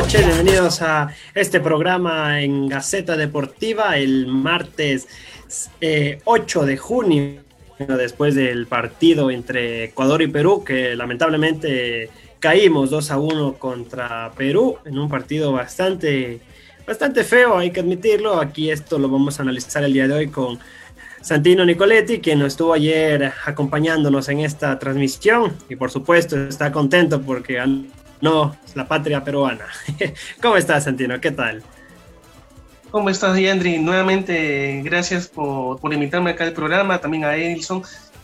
noches, bienvenidos a este programa en Gaceta Deportiva el martes 8 eh, de junio, después del partido entre Ecuador y Perú, que lamentablemente caímos 2 a 1 contra Perú en un partido bastante, bastante feo, hay que admitirlo. Aquí esto lo vamos a analizar el día de hoy con Santino Nicoletti, quien estuvo ayer acompañándonos en esta transmisión y por supuesto está contento porque no, es la patria peruana. ¿Cómo estás, Santino? ¿Qué tal? ¿Cómo estás, Yandri? Nuevamente, gracias por, por invitarme acá al programa, también a Edison.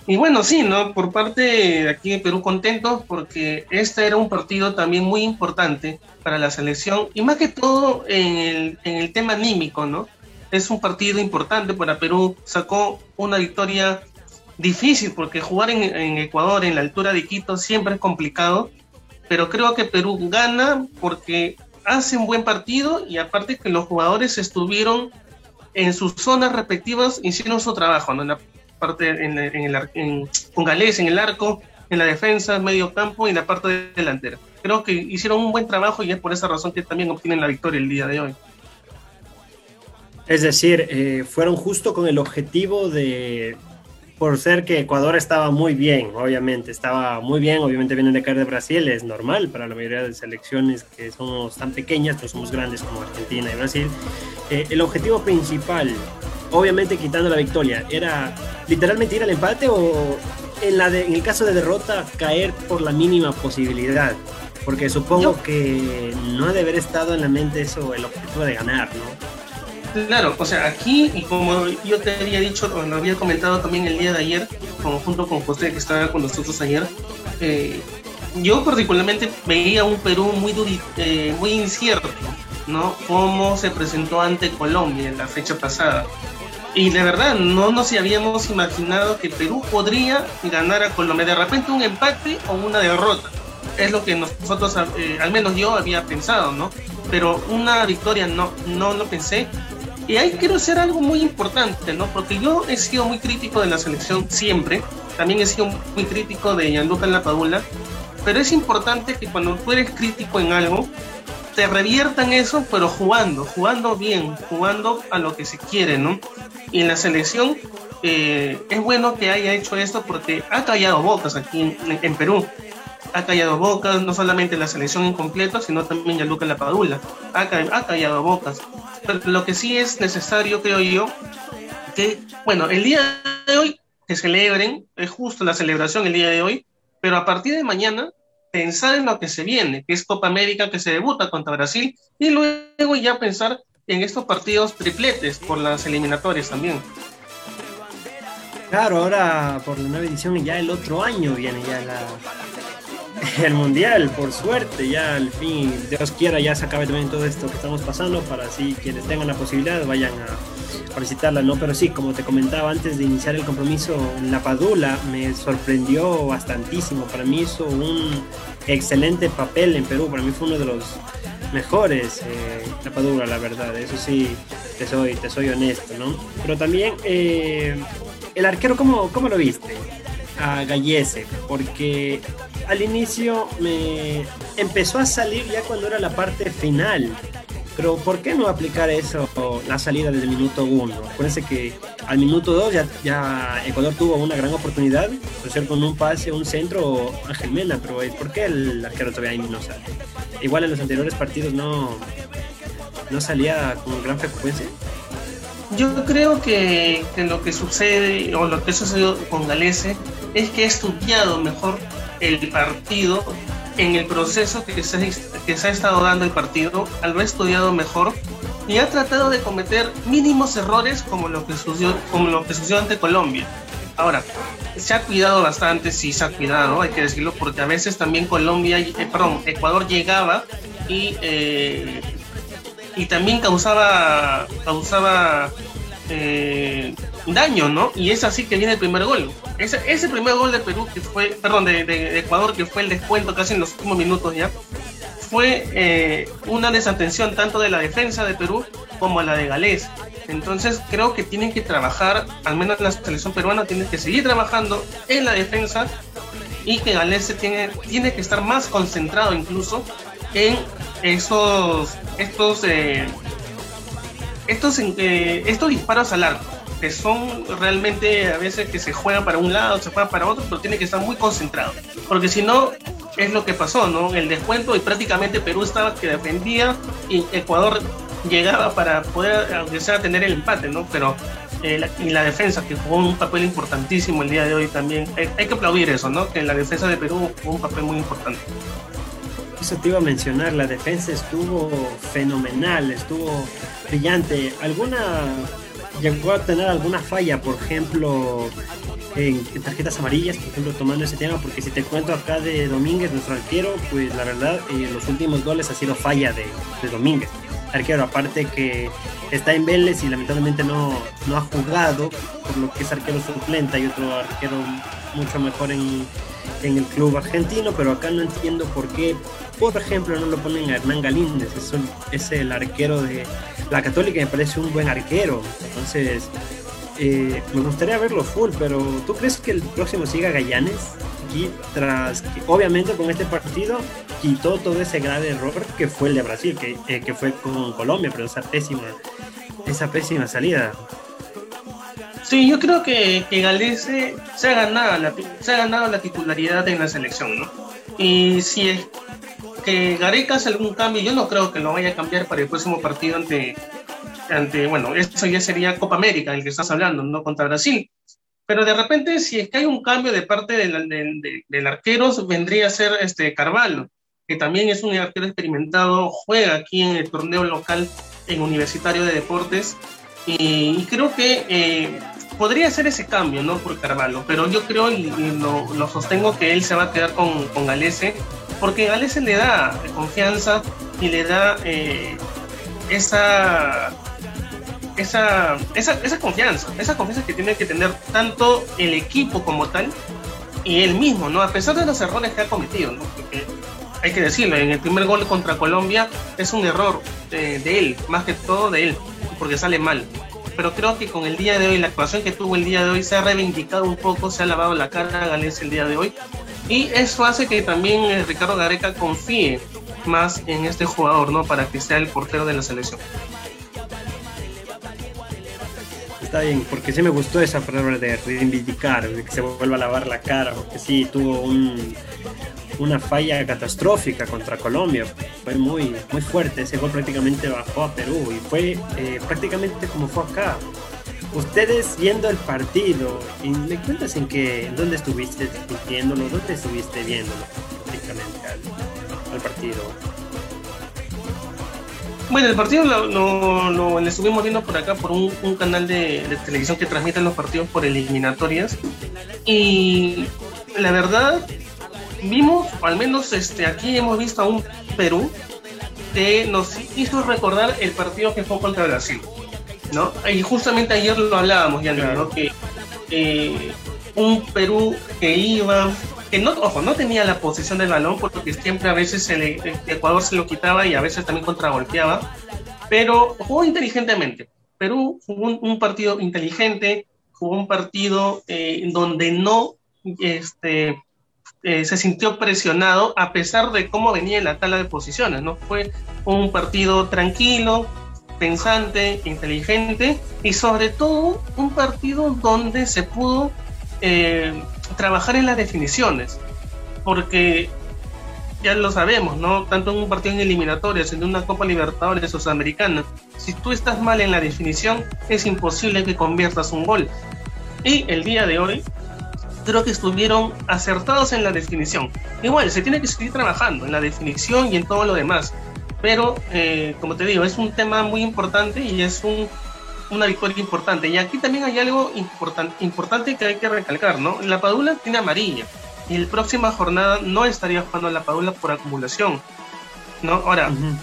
Y bueno, sí, ¿no? Por parte de aquí en Perú, contentos porque este era un partido también muy importante para la selección y más que todo en el, en el tema anímico, ¿no? Es un partido importante para Perú, sacó una victoria difícil porque jugar en, en Ecuador, en la altura de Quito, siempre es complicado pero creo que Perú gana porque hace un buen partido y aparte que los jugadores estuvieron en sus zonas respectivas, hicieron su trabajo, ¿no? En la parte, en, el, con Galés, en el arco, en la defensa, medio campo y en la parte delantera. Creo que hicieron un buen trabajo y es por esa razón que también obtienen la victoria el día de hoy. Es decir, eh, fueron justo con el objetivo de, por ser que Ecuador estaba muy bien, obviamente, estaba muy bien, obviamente vienen de caer de Brasil, es normal para la mayoría de selecciones que somos tan pequeñas, no somos grandes como Argentina y Brasil. Eh, el objetivo principal, obviamente quitando la victoria, era literalmente ir al empate o en, la en el caso de derrota caer por la mínima posibilidad. Porque supongo que no ha de haber estado en la mente eso, el objetivo de ganar, ¿no? Claro, o sea, aquí, y como yo te había dicho, lo había comentado también el día de ayer, junto con José, que estaba con nosotros ayer, eh, yo particularmente veía un Perú muy, eh, muy incierto, ¿no? Cómo se presentó ante Colombia en la fecha pasada. Y de verdad, no nos habíamos imaginado que Perú podría ganar a Colombia. De repente un empate o una derrota. Es lo que nosotros, eh, al menos yo había pensado, ¿no? Pero una victoria no, no lo pensé. Y ahí quiero hacer algo muy importante, ¿no? Porque yo he sido muy crítico de la selección siempre, también he sido muy crítico de Gianluca Lapadula, pero es importante que cuando tú eres crítico en algo, te reviertan eso, pero jugando, jugando bien, jugando a lo que se quiere, ¿no? Y en la selección eh, es bueno que haya hecho esto porque ha callado bocas aquí en, en Perú ha callado bocas, no solamente la selección incompleta, sino también Gianluca Lapadula. Ha, ha callado bocas. Pero lo que sí es necesario, creo yo, que, bueno, el día de hoy que celebren, es justo la celebración el día de hoy, pero a partir de mañana pensar en lo que se viene, que es Copa América que se debuta contra Brasil, y luego ya pensar en estos partidos tripletes por las eliminatorias también. Claro, ahora por la nueva edición ya el otro año viene ya la, el mundial, por suerte, ya al fin, Dios quiera, ya se acabe también todo esto que estamos pasando para así quienes tengan la posibilidad vayan a, visitarla, ¿no? Pero sí, como te comentaba antes de iniciar el compromiso, la Padula me sorprendió bastantísimo. Para mí hizo un excelente papel en Perú, para mí fue uno de los mejores, eh, la Padula, la verdad, eso sí, te soy, te soy honesto, ¿no? Pero también, eh, el arquero, ¿cómo, ¿cómo lo viste? a Gallese, porque al inicio me empezó a salir ya cuando era la parte final. Pero ¿por qué no aplicar eso, la salida desde el minuto 1? Acuérdense que al minuto 2 ya, Ecuador tuvo una gran oportunidad, de ser con un pase, un centro, Ángel Mena, pero ¿por qué el arquero todavía ahí no sale? Igual en los anteriores partidos no, no salía con gran frecuencia. Yo creo que, que, lo que sucede o lo que sucedió con Galese es que ha estudiado mejor el partido en el proceso que se, que se ha estado dando el partido, al ha estudiado mejor y ha tratado de cometer mínimos errores como lo que sucedió, como lo que sucedió ante Colombia. Ahora, se ha cuidado bastante, sí se ha cuidado, hay que decirlo, porque a veces también Colombia, eh, perdón, Ecuador llegaba y, eh, y también causaba, causaba eh, daño, ¿no? Y es así que viene el primer gol. Ese, ese primer gol de Perú, que fue, perdón, de, Ecuador, que fue el descuento casi en los últimos minutos ya, fue eh, una desatención tanto de la defensa de Perú como la de Galés. Entonces creo que tienen que trabajar, al menos la selección peruana tiene que seguir trabajando en la defensa y que Galés tiene, tiene que estar más concentrado incluso en esos, estos, eh, estos, eh, estos disparos al arco, que son realmente a veces que se juegan para un lado, se juegan para otro, pero tiene que estar muy concentrado, porque si no, es lo que pasó, ¿no? El descuento y prácticamente Perú estaba que defendía y Ecuador llegaba para poder, aunque sea, tener el empate, ¿no? Pero eh, la, y la defensa, que jugó un papel importantísimo el día de hoy también. Hay, hay, que aplaudir eso, ¿no? Que la defensa de Perú jugó un papel muy importante. Eso te iba a mencionar, la defensa estuvo fenomenal, estuvo brillante. ¿Alguna llegó a tener alguna falla, por ejemplo, en, tarjetas amarillas, por ejemplo, tomando ese tema? Porque si te cuento acá de Domínguez, nuestro arquero, pues la verdad, eh, los últimos goles ha sido falla de, de Domínguez arquero, aparte que está en Vélez y lamentablemente no, no ha jugado, por lo que es arquero suplente, hay otro arquero mucho mejor en, en el club argentino, pero acá no entiendo por qué, por ejemplo, no lo ponen a Hernán Galíndez, es, es el arquero de la Católica, me parece un buen arquero, entonces eh, me gustaría verlo full, pero ¿tú crees que el próximo siga Gallanes? Aquí, tras obviamente con este partido quitó todo ese grave error que fue el de Brasil, que, eh, que fue con Colombia, pero esa pésima, esa pésima salida. Sí, yo creo que, que Galese se ha, ganado la, se ha ganado la titularidad en la selección, ¿no? Y si es que Gareca hace algún cambio, yo no creo que lo vaya a cambiar para el próximo partido ante, ante bueno, eso ya sería Copa América, el que estás hablando, ¿no? Contra Brasil. Pero de repente, si es que hay un cambio de parte del, del, del arquero, vendría a ser este Carvalho, que también es un arquero experimentado, juega aquí en el torneo local en Universitario de Deportes, y, y creo que eh, podría ser ese cambio, ¿no? Por Carvalho, pero yo creo y, y lo, lo, sostengo que él se va a quedar con, con Galese, porque Galese le da confianza y le da eh, esa esa, esa, esa confianza, esa confianza que tiene que tener tanto el equipo como tal y él mismo, ¿no? A pesar de los errores que ha cometido, ¿no? Porque hay que decirlo, en el primer gol contra Colombia es un error de, de, él, más que todo de él, porque sale mal. Pero creo que con el día de hoy, la actuación que tuvo el día de hoy, se ha reivindicado un poco, se ha lavado la cara a Gales el día de hoy. Y eso hace que también eh, Ricardo Gareca confíe más en este jugador, ¿no? Para que sea el portero de la selección. Está bien, porque sí me gustó esa palabra de reivindicar, de que se vuelva a lavar la cara, porque sí tuvo un, una falla catastrófica contra Colombia. Fue muy, muy fuerte, ese gol prácticamente bajó a Perú y fue eh, prácticamente como fue acá. Ustedes viendo el partido, y me cuentas en que, dónde estuviste viéndolo, dónde estuviste viéndolo prácticamente al, al partido. Bueno, el partido lo, lo, lo, lo, estuvimos viendo por acá por un, un canal de, de, televisión que transmite los partidos por eliminatorias. Y la verdad, vimos, o al menos este, aquí hemos visto a un Perú que nos hizo recordar el partido que fue contra Brasil. ¿no? Y justamente ayer lo hablábamos, ya. ¿no? que eh, un Perú que iba que no, ojo, no tenía la posición del balón porque siempre a veces el, el Ecuador se lo quitaba y a veces también contragolpeaba, pero jugó inteligentemente. Perú jugó un, un partido inteligente, jugó un partido eh, donde no este, eh, se sintió presionado a pesar de cómo venía la tabla de posiciones, ¿no? Fue un partido tranquilo, pensante, inteligente y sobre todo un partido donde se pudo eh, trabajar en las definiciones, porque ya lo sabemos, ¿no? Tanto en un partido en eliminatorias, en una Copa Libertadores o Sudamericana, si tú estás mal en la definición, es imposible que conviertas un gol. Y el día de hoy, creo que estuvieron acertados en la definición. Igual, se tiene que seguir trabajando en la definición y en todo lo demás. Pero, eh, como te digo, es un tema muy importante y es un, una victoria importante. Y aquí también hay algo important, importante que hay que recalcar, ¿no? La Padula tiene amarilla y la próxima jornada no estaría jugando la Padula por acumulación, ¿no? Ahora, uh -huh.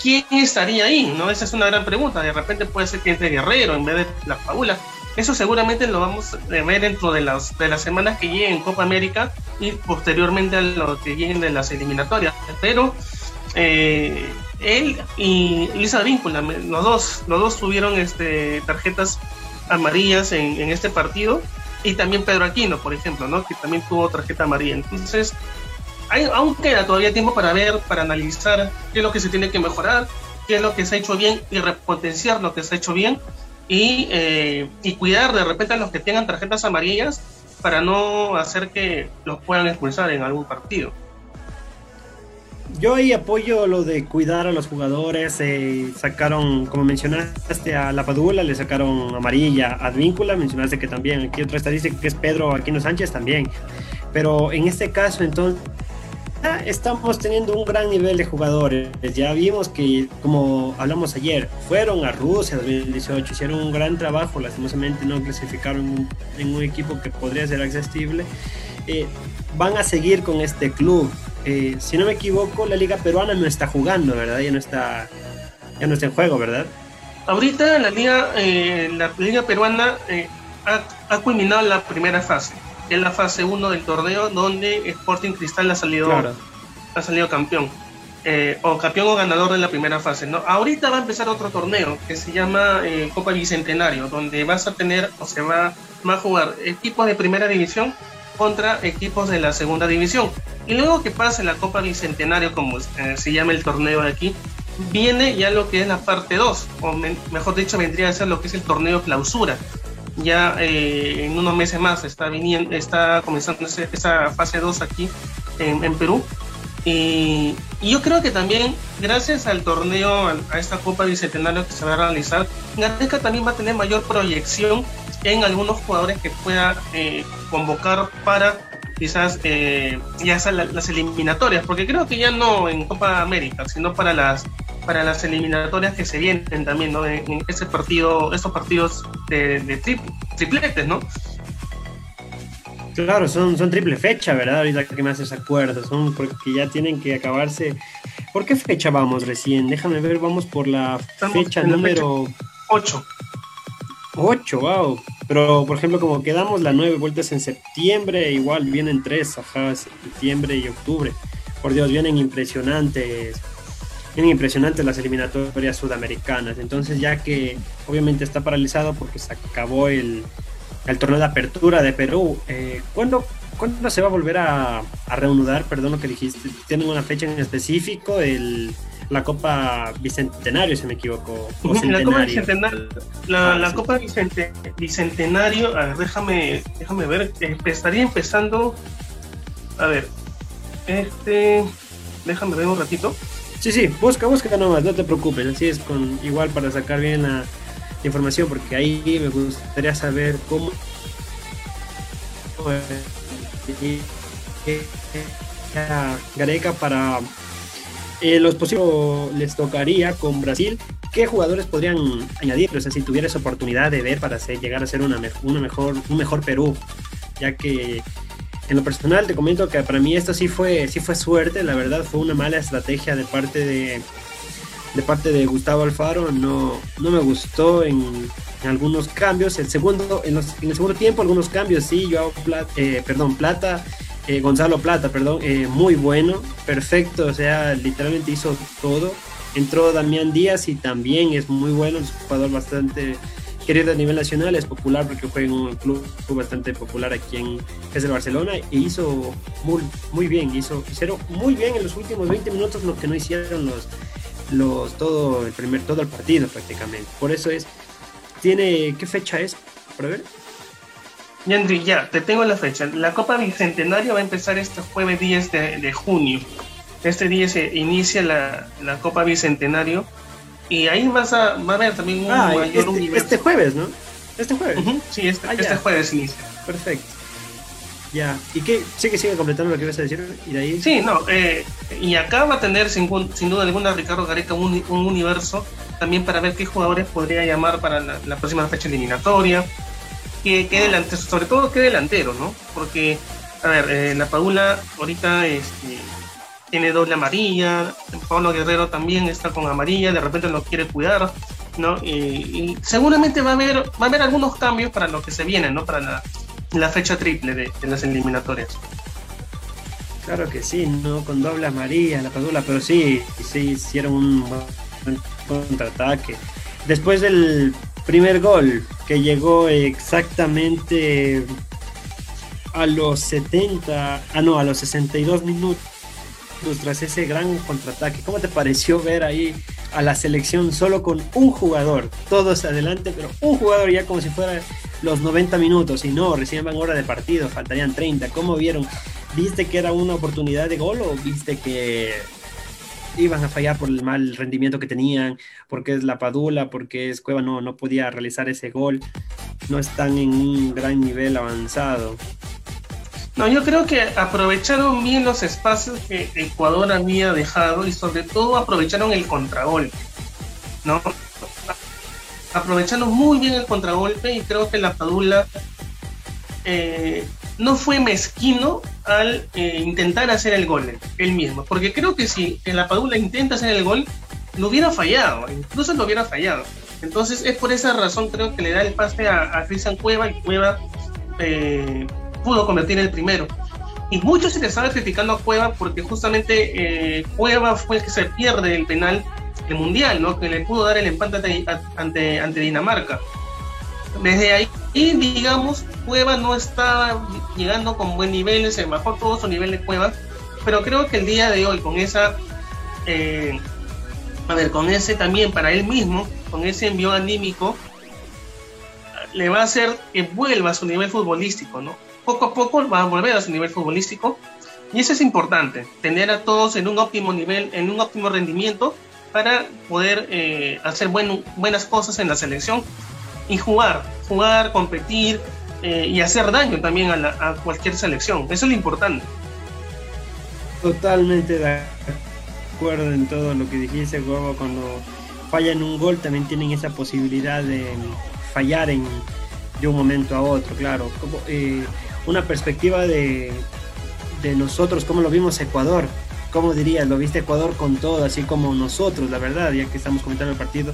¿quién estaría ahí? ¿No? Esa es una gran pregunta. De repente puede ser que entre Guerrero en vez de la Padula. Eso seguramente lo vamos a ver dentro de las, de las semanas que lleguen Copa América y posteriormente a lo que lleguen de las eliminatorias. Pero eh, él y Lisa Víncula, los dos, los dos tuvieron este, tarjetas amarillas en, en, este partido y también Pedro Aquino, por ejemplo, ¿no? que también tuvo tarjeta amarilla. Entonces, hay, aún queda todavía tiempo para ver, para analizar qué es lo que se tiene que mejorar, qué es lo que se ha hecho bien y repotenciar lo que se ha hecho bien y, eh, y cuidar de repente a los que tengan tarjetas amarillas para no hacer que los puedan expulsar en algún partido. Yo ahí apoyo lo de cuidar a los jugadores. Eh, sacaron, como mencionaste, a La Padula, le sacaron amarilla. A Advíncula, mencionaste que también. Aquí otra estadística que es Pedro Aquino Sánchez también. Pero en este caso, entonces, estamos teniendo un gran nivel de jugadores. Ya vimos que, como hablamos ayer, fueron a Rusia 2018, hicieron un gran trabajo. Lastimosamente no clasificaron en un equipo que podría ser accesible. Eh, van a seguir con este club eh, si no me equivoco, la liga peruana no está jugando, ¿verdad? Ya no está, ya no está en juego, ¿verdad? Ahorita la liga, eh, la liga peruana eh, ha, culminado la primera fase, que es la fase 1 del torneo, donde Sporting Cristal ha salido, ha salido campeón. o campeón o ganador de la primera fase. ¿no? Ahorita va a empezar otro torneo que se llama Copa Bicentenario, donde vas a tener o se va, va a jugar equipos de primera división contra equipos de la segunda división. Y luego que pase la Copa Bicentenario, como eh, se llama el torneo de aquí, viene ya lo que es la parte 2, o mejor dicho, vendría a ser lo que es el torneo clausura. Ya eh, en unos meses más está, viniendo, está comenzando esa fase 2 aquí en, Perú. Y, yo creo que también, gracias al torneo, a, esta Copa Bicentenario que se va a realizar, Gareca también va a tener mayor proyección en algunos jugadores que pueda eh, convocar para quizás eh, ya sean las eliminatorias, porque creo que ya no en Copa América, sino para las para las eliminatorias que se vienen también, ¿no? En, ese partido, estos partidos de, de tripletes, ¿no? Claro, son, son triple fecha, ¿verdad? Ahorita que me haces acuerdo, son porque ya tienen que acabarse. ¿Por qué fecha vamos recién? Déjame ver, vamos por la fecha número 8. 8, wow. Pero, por ejemplo, como quedamos las nueve vueltas en septiembre, igual vienen tres, ajá, septiembre y octubre. Por Dios, vienen impresionantes. Vienen impresionantes las eliminatorias sudamericanas. Entonces, ya que obviamente está paralizado porque se acabó el, el torneo de apertura de Perú, eh, ¿cuándo, se va a volver a, a reanudar? Perdón lo que dijiste. ¿Tienen una fecha en específico? El la Copa Bicentenario, si me equivoco. la Copa Bicentenario, la, ah, Copa Bicentenario, a ver, déjame, déjame ver, estaría empezando, a ver, este, déjame ver un ratito. Sí, sí, busca, busca nomás, no te preocupes, así es con igual para sacar bien la información, porque ahí me gustaría saber cómo Gareca para eh, los posibles les tocaría con Brasil. ¿Qué jugadores podrían añadir? O sea, si tuviera esa oportunidad de ver para llegar a ser una, una mejor, un mejor Perú, ya que en lo personal te comento que para mí esto sí fue, sí fue suerte, la verdad fue una mala estrategia de parte de, de parte de Gustavo Alfaro, no, no me gustó en, algunos cambios. El segundo, en, el segundo tiempo algunos cambios sí, yo eh, perdón, Plata eh, Gonzalo Plata, perdón, eh, muy bueno, perfecto, o sea, literalmente hizo todo. Entró Damián Díaz y también es muy bueno, es un jugador bastante querido a nivel nacional, es popular porque juega en un club bastante popular aquí en es el Barcelona e hizo muy, muy bien, hizo hicieron muy bien en los últimos 20 minutos lo que no hicieron los los todo el primer todo el partido prácticamente. Por eso es tiene ¿qué fecha es? Para ver. Yandri, ya, te tengo la fecha. La Copa Bicentenario va a empezar este jueves 10 de, junio. Este día se inicia la, Copa Bicentenario y ahí vas a, va a haber también un ah, mayor este, Este jueves, ¿no? Este jueves. sí, este, ah, este jueves inicia. Perfecto. Ya, ¿y qué? Sí que sigue completando lo que ibas a decir. ¿Y de ahí? Sí, no, eh, y acá va a tener sin, duda alguna Ricardo Gareca un, universo también para ver qué jugadores podría llamar para la, la próxima fecha eliminatoria que, delantero, sobre todo que delantero, ¿no? Porque, a ver, eh, la Paula ahorita este, tiene doble amarilla, Pablo Guerrero también está con amarilla, de repente lo quiere cuidar, ¿no? Y, seguramente va a haber, va a haber algunos cambios para lo que se viene, ¿no? Para la, fecha triple de, las eliminatorias. Claro que sí, ¿no? Con doble amarilla, la Padula, pero sí, sí hicieron un buen contraataque. Después del primer gol que llegó exactamente a los 70, ah no, a los 62 minutos, tras ese gran contraataque. ¿Cómo te pareció ver ahí a la selección solo con un jugador? Todos adelante, pero un jugador ya como si fuera los 90 minutos. Y no, recién van hora de partido, faltarían 30. ¿Cómo vieron? ¿Viste que era una oportunidad de gol o viste que iban a fallar por el mal rendimiento que tenían, porque es la Padula, porque es Cueva no, no podía realizar ese gol, no están en un gran nivel avanzado. No, yo creo que aprovecharon bien los espacios que Ecuador había dejado y sobre todo aprovecharon el contragolpe, ¿no? Aprovecharon muy bien el contragolpe y creo que la Padula eh, no fue mezquino al eh, intentar hacer el gol él mismo, porque creo que si la Padula intenta hacer el gol, lo hubiera fallado, incluso lo hubiera fallado. Entonces es por esa razón creo que le da el pase a, a Cristian Cueva y Cueva eh, pudo convertir el primero. Y muchos se le estaban criticando a Cueva porque justamente eh, Cueva fue el que se pierde el penal el mundial, ¿no? Que le pudo dar el empate ante, ante, Dinamarca. Desde ahí, digamos, Cueva no estaba llegando con buen nivel, se bajó todo su nivel de Cueva, pero creo que el día de hoy, con esa, eh, a ver, con ese también para él mismo, con ese envío anímico, le va a hacer que vuelva a su nivel futbolístico, ¿no? poco a poco va a volver a su nivel futbolístico. Y eso es importante, tener a todos en un óptimo nivel, en un óptimo rendimiento para poder eh, hacer buenas cosas en la selección y jugar, jugar, competir eh, y hacer daño también a, cualquier selección. Eso es lo importante. Totalmente de acuerdo en todo lo que dijiste, Huevo. Cuando fallan un gol también tienen esa posibilidad de fallar en, de un momento a otro, claro. Como, eh, una perspectiva de, de nosotros, cómo lo vimos Ecuador. ¿Cómo dirías? Lo viste Ecuador con todo, así como nosotros, la verdad, ya que estamos comentando el partido.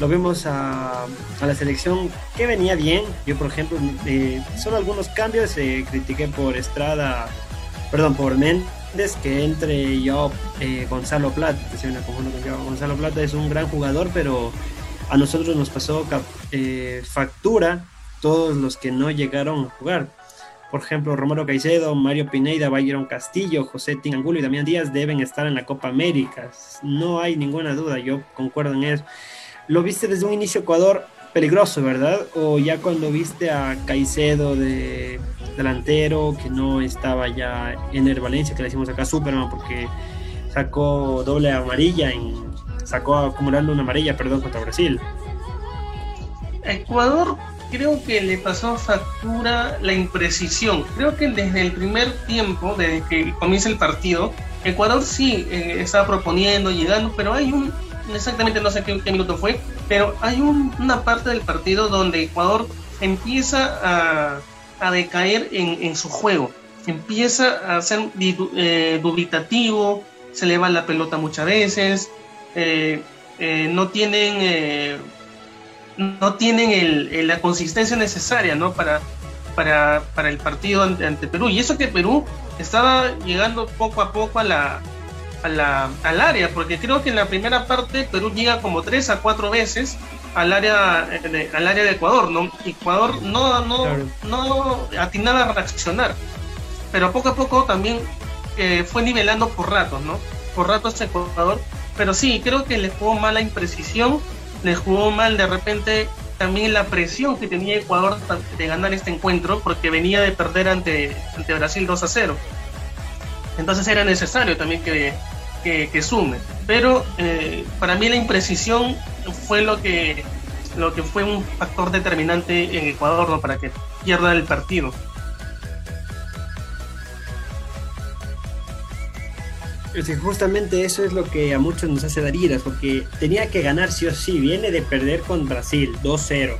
Lo vemos a, la selección que venía bien. Yo, por ejemplo, eh, solo algunos cambios. Eh, critiqué por Estrada, perdón, por Méndez, que entre yo, eh, Gonzalo Plata. Gonzalo Plata es un gran jugador, pero a nosotros nos pasó eh, factura todos los que no llegaron a jugar por ejemplo, Romero Caicedo, Mario Pineida, Bayron Castillo, José Tinangulo y Damián Díaz deben estar en la Copa América. No hay ninguna duda, yo concuerdo en eso. Lo viste desde un inicio Ecuador peligroso, ¿verdad? O ya cuando viste a Caicedo de delantero, que no estaba ya en el Valencia, que le decimos acá Superman, porque sacó doble amarilla, en, sacó acumulando una amarilla, perdón, contra Brasil. Ecuador creo que le pasó factura la imprecisión. Creo que desde el primer tiempo, desde que comienza el partido, Ecuador sí eh, estaba proponiendo, llegando, pero hay un, exactamente no sé qué, minuto fue, pero hay una parte del partido donde Ecuador empieza a, a decaer en, en, su juego, empieza a ser eh, dubitativo, se le va la pelota muchas veces, eh, no tienen no tienen la consistencia necesaria ¿no? para, para, el partido ante, Perú. Y eso que Perú estaba llegando poco a poco a la, al área, porque creo que en la primera parte Perú llega como tres a cuatro veces al área de, al área de Ecuador, ¿no? Ecuador no, no, no atinaba a reaccionar, pero poco a poco también eh, fue nivelando por ratos, ¿no? Por ratos Ecuador, pero sí, creo que le jugó mala imprecisión le jugó mal de repente también la presión que tenía Ecuador de ganar este encuentro porque venía de perder ante, ante Brasil 2 a 0. Entonces era necesario también que, que, sume. Pero eh, para mí la imprecisión fue lo que, lo que fue un factor determinante en Ecuador ¿no? para que pierda el partido. justamente eso es lo que a muchos nos hace dar iras, porque tenía que ganar sí o sí. Viene de perder con Brasil 2-0.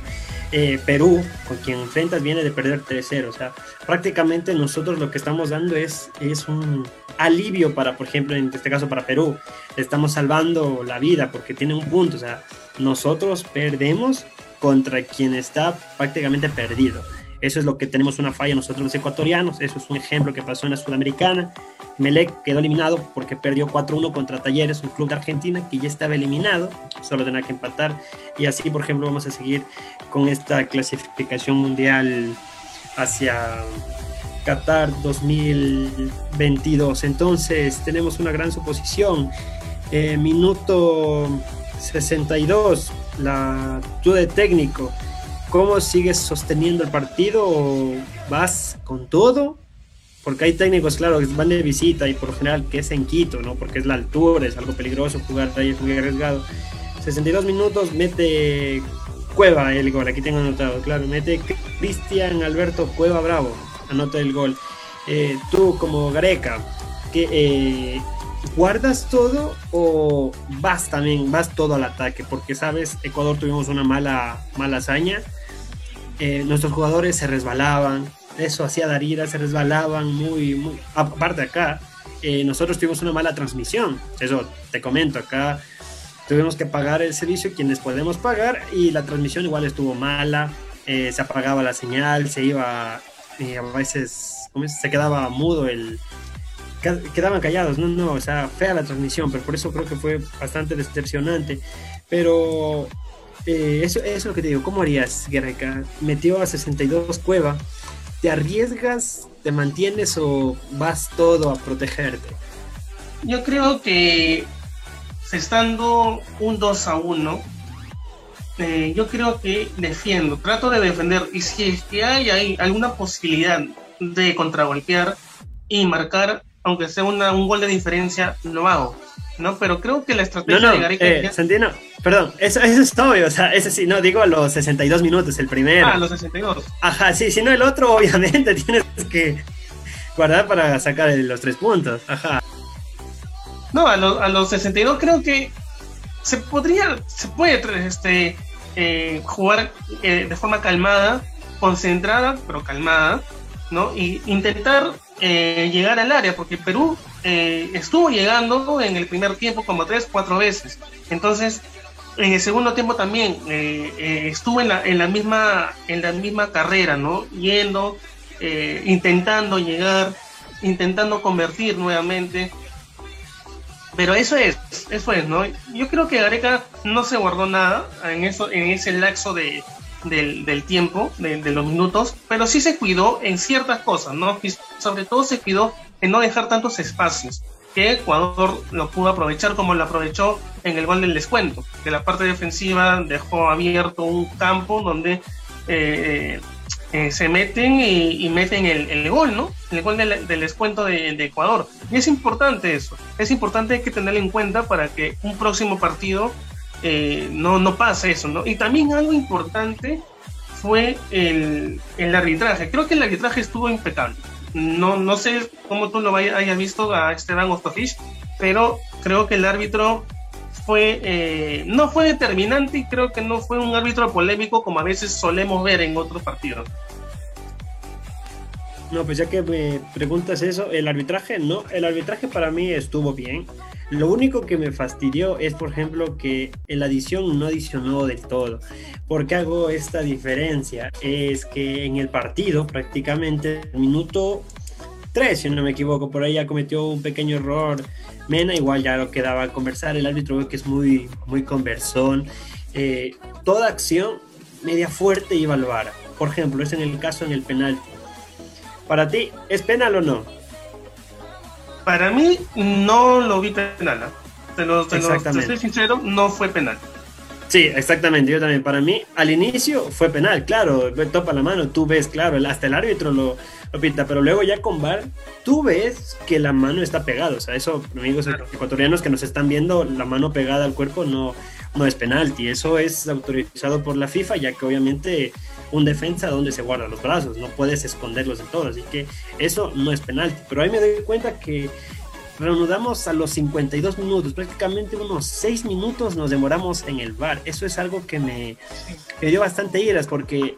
Eh, Perú, con quien enfrentas, viene de perder 3-0. O sea, prácticamente nosotros lo que estamos dando es, es un alivio para, por ejemplo, en este caso para Perú. Estamos salvando la vida porque tiene un punto. O sea, nosotros perdemos contra quien está prácticamente perdido. Eso es lo que tenemos una falla nosotros los ecuatorianos. Eso es un ejemplo que pasó en la Sudamericana. Melec quedó eliminado porque perdió 4-1 contra Talleres, un club de Argentina que ya estaba eliminado, solo tenía que empatar. Y así, por ejemplo, vamos a seguir con esta clasificación mundial hacia Qatar 2022. Entonces tenemos una gran suposición. Eh, minuto 62, la tú de técnico. ¿Cómo sigues sosteniendo el partido? ¿Vas con todo? Porque hay técnicos, claro, que van de visita y por lo general que es en Quito, ¿no? Porque es la altura, es algo peligroso jugar ahí, es muy arriesgado. 62 minutos, mete Cueva el gol, aquí tengo anotado, claro, mete Cristian Alberto Cueva Bravo, anota el gol. Eh, tú como Gareca, que eh, guardas todo o vas también, vas todo al ataque, porque sabes, Ecuador tuvimos una mala, mala hazaña, eh, nuestros jugadores se resbalaban, eso hacía Darira, se resbalaban muy, muy, aparte acá, nosotros tuvimos una mala transmisión, eso te comento acá tuvimos que pagar el servicio quienes podemos pagar y la transmisión igual estuvo mala, eh, se apagaba la señal, se iba, eh, a veces se quedaba mudo el... Quedaban callados, no, no, o sea, fea la transmisión, pero por eso creo que fue bastante decepcionante. Pero eh, eso, es lo que te digo, ¿cómo harías, Guerreca? Metió a 62 Cueva, ¿te arriesgas, te mantienes o vas todo a protegerte? Yo creo que estando un 2 a 1, eh, yo creo que defiendo, trato de defender. Y si es que hay, hay alguna posibilidad de contragolpear y marcar, aunque sea un gol de diferencia, lo hago. ¿No? Pero creo que la estrategia de Gareca... Eh, Santino, perdón, eso, eso es obvio, o sea, ese sí, no, digo los 62 minutos, el primero. Ah, los 62. Ajá, sí, si no el otro, obviamente tienes que guardar para sacar los tres puntos, ajá. No, a, a los 62 creo que se podría, se puede este, eh, jugar eh, de forma calmada, concentrada, pero calmada, ¿no? Y intentar eh, llegar al área, porque Perú estuvo llegando en el primer tiempo como tres, cuatro veces. Entonces, en el segundo tiempo también estuvo en la, en la, misma, en la misma carrera, ¿no? Yendo, intentando llegar, intentando convertir nuevamente. Pero eso es, eso es, ¿no? Yo creo que Gareca no se guardó nada en eso, en ese laxo de, del, tiempo, de, los minutos, pero sí se cuidó en ciertas cosas, ¿no? Y sobre todo se cuidó en no dejar tantos espacios, que Ecuador lo pudo aprovechar como lo aprovechó en el gol del descuento, que la parte defensiva dejó abierto un campo donde eh, eh, se meten y, meten el, gol, ¿no? El gol del, descuento de, Ecuador. Y es importante eso. Es importante que tenerlo en cuenta para que un próximo partido eh, no, no pase eso, ¿no? Y también algo importante fue el, arbitraje. Creo que el arbitraje estuvo impecable. No, no sé cómo tú lo hayas visto a Esteban Ostafich, pero creo que el árbitro fue, eh, no fue determinante y creo que no fue un árbitro polémico como a veces solemos ver en otros partidos. No, pues ya que me preguntas eso, el arbitraje, no, el arbitraje para mí estuvo bien. Lo único que me fastidió es, por ejemplo, que la adición no adicionó del todo. ¿Por qué hago esta diferencia? Es que en el partido, prácticamente, el minuto 3, si no me equivoco, por ahí ya cometió un pequeño error Mena igual ya lo quedaba a conversar, el árbitro ve que es muy, muy conversón. Eh, toda acción media fuerte y evaluar. Por ejemplo, es en el caso en el penal. Para ti, ¿es penal o no? Para mí no lo vi penal. ¿eh? Te, lo, te, soy sincero, no fue penal. Sí, exactamente, yo también. Para mí, al inicio fue penal, claro, topa la mano, tú ves, claro, hasta el árbitro lo, pinta, pero luego ya con VAR, tú ves que la mano está pegada, o sea, eso, amigos ecuatorianos que nos están viendo, la mano pegada al cuerpo no, no es penalti, eso es autorizado por la FIFA, ya que obviamente un defensa donde se guardan los brazos, no puedes esconderlos de todo, así que eso no es penalti, pero ahí me doy cuenta que reanudamos a los 52 minutos, prácticamente unos 6 minutos nos demoramos en el bar. Eso es algo que me, dio bastante iras porque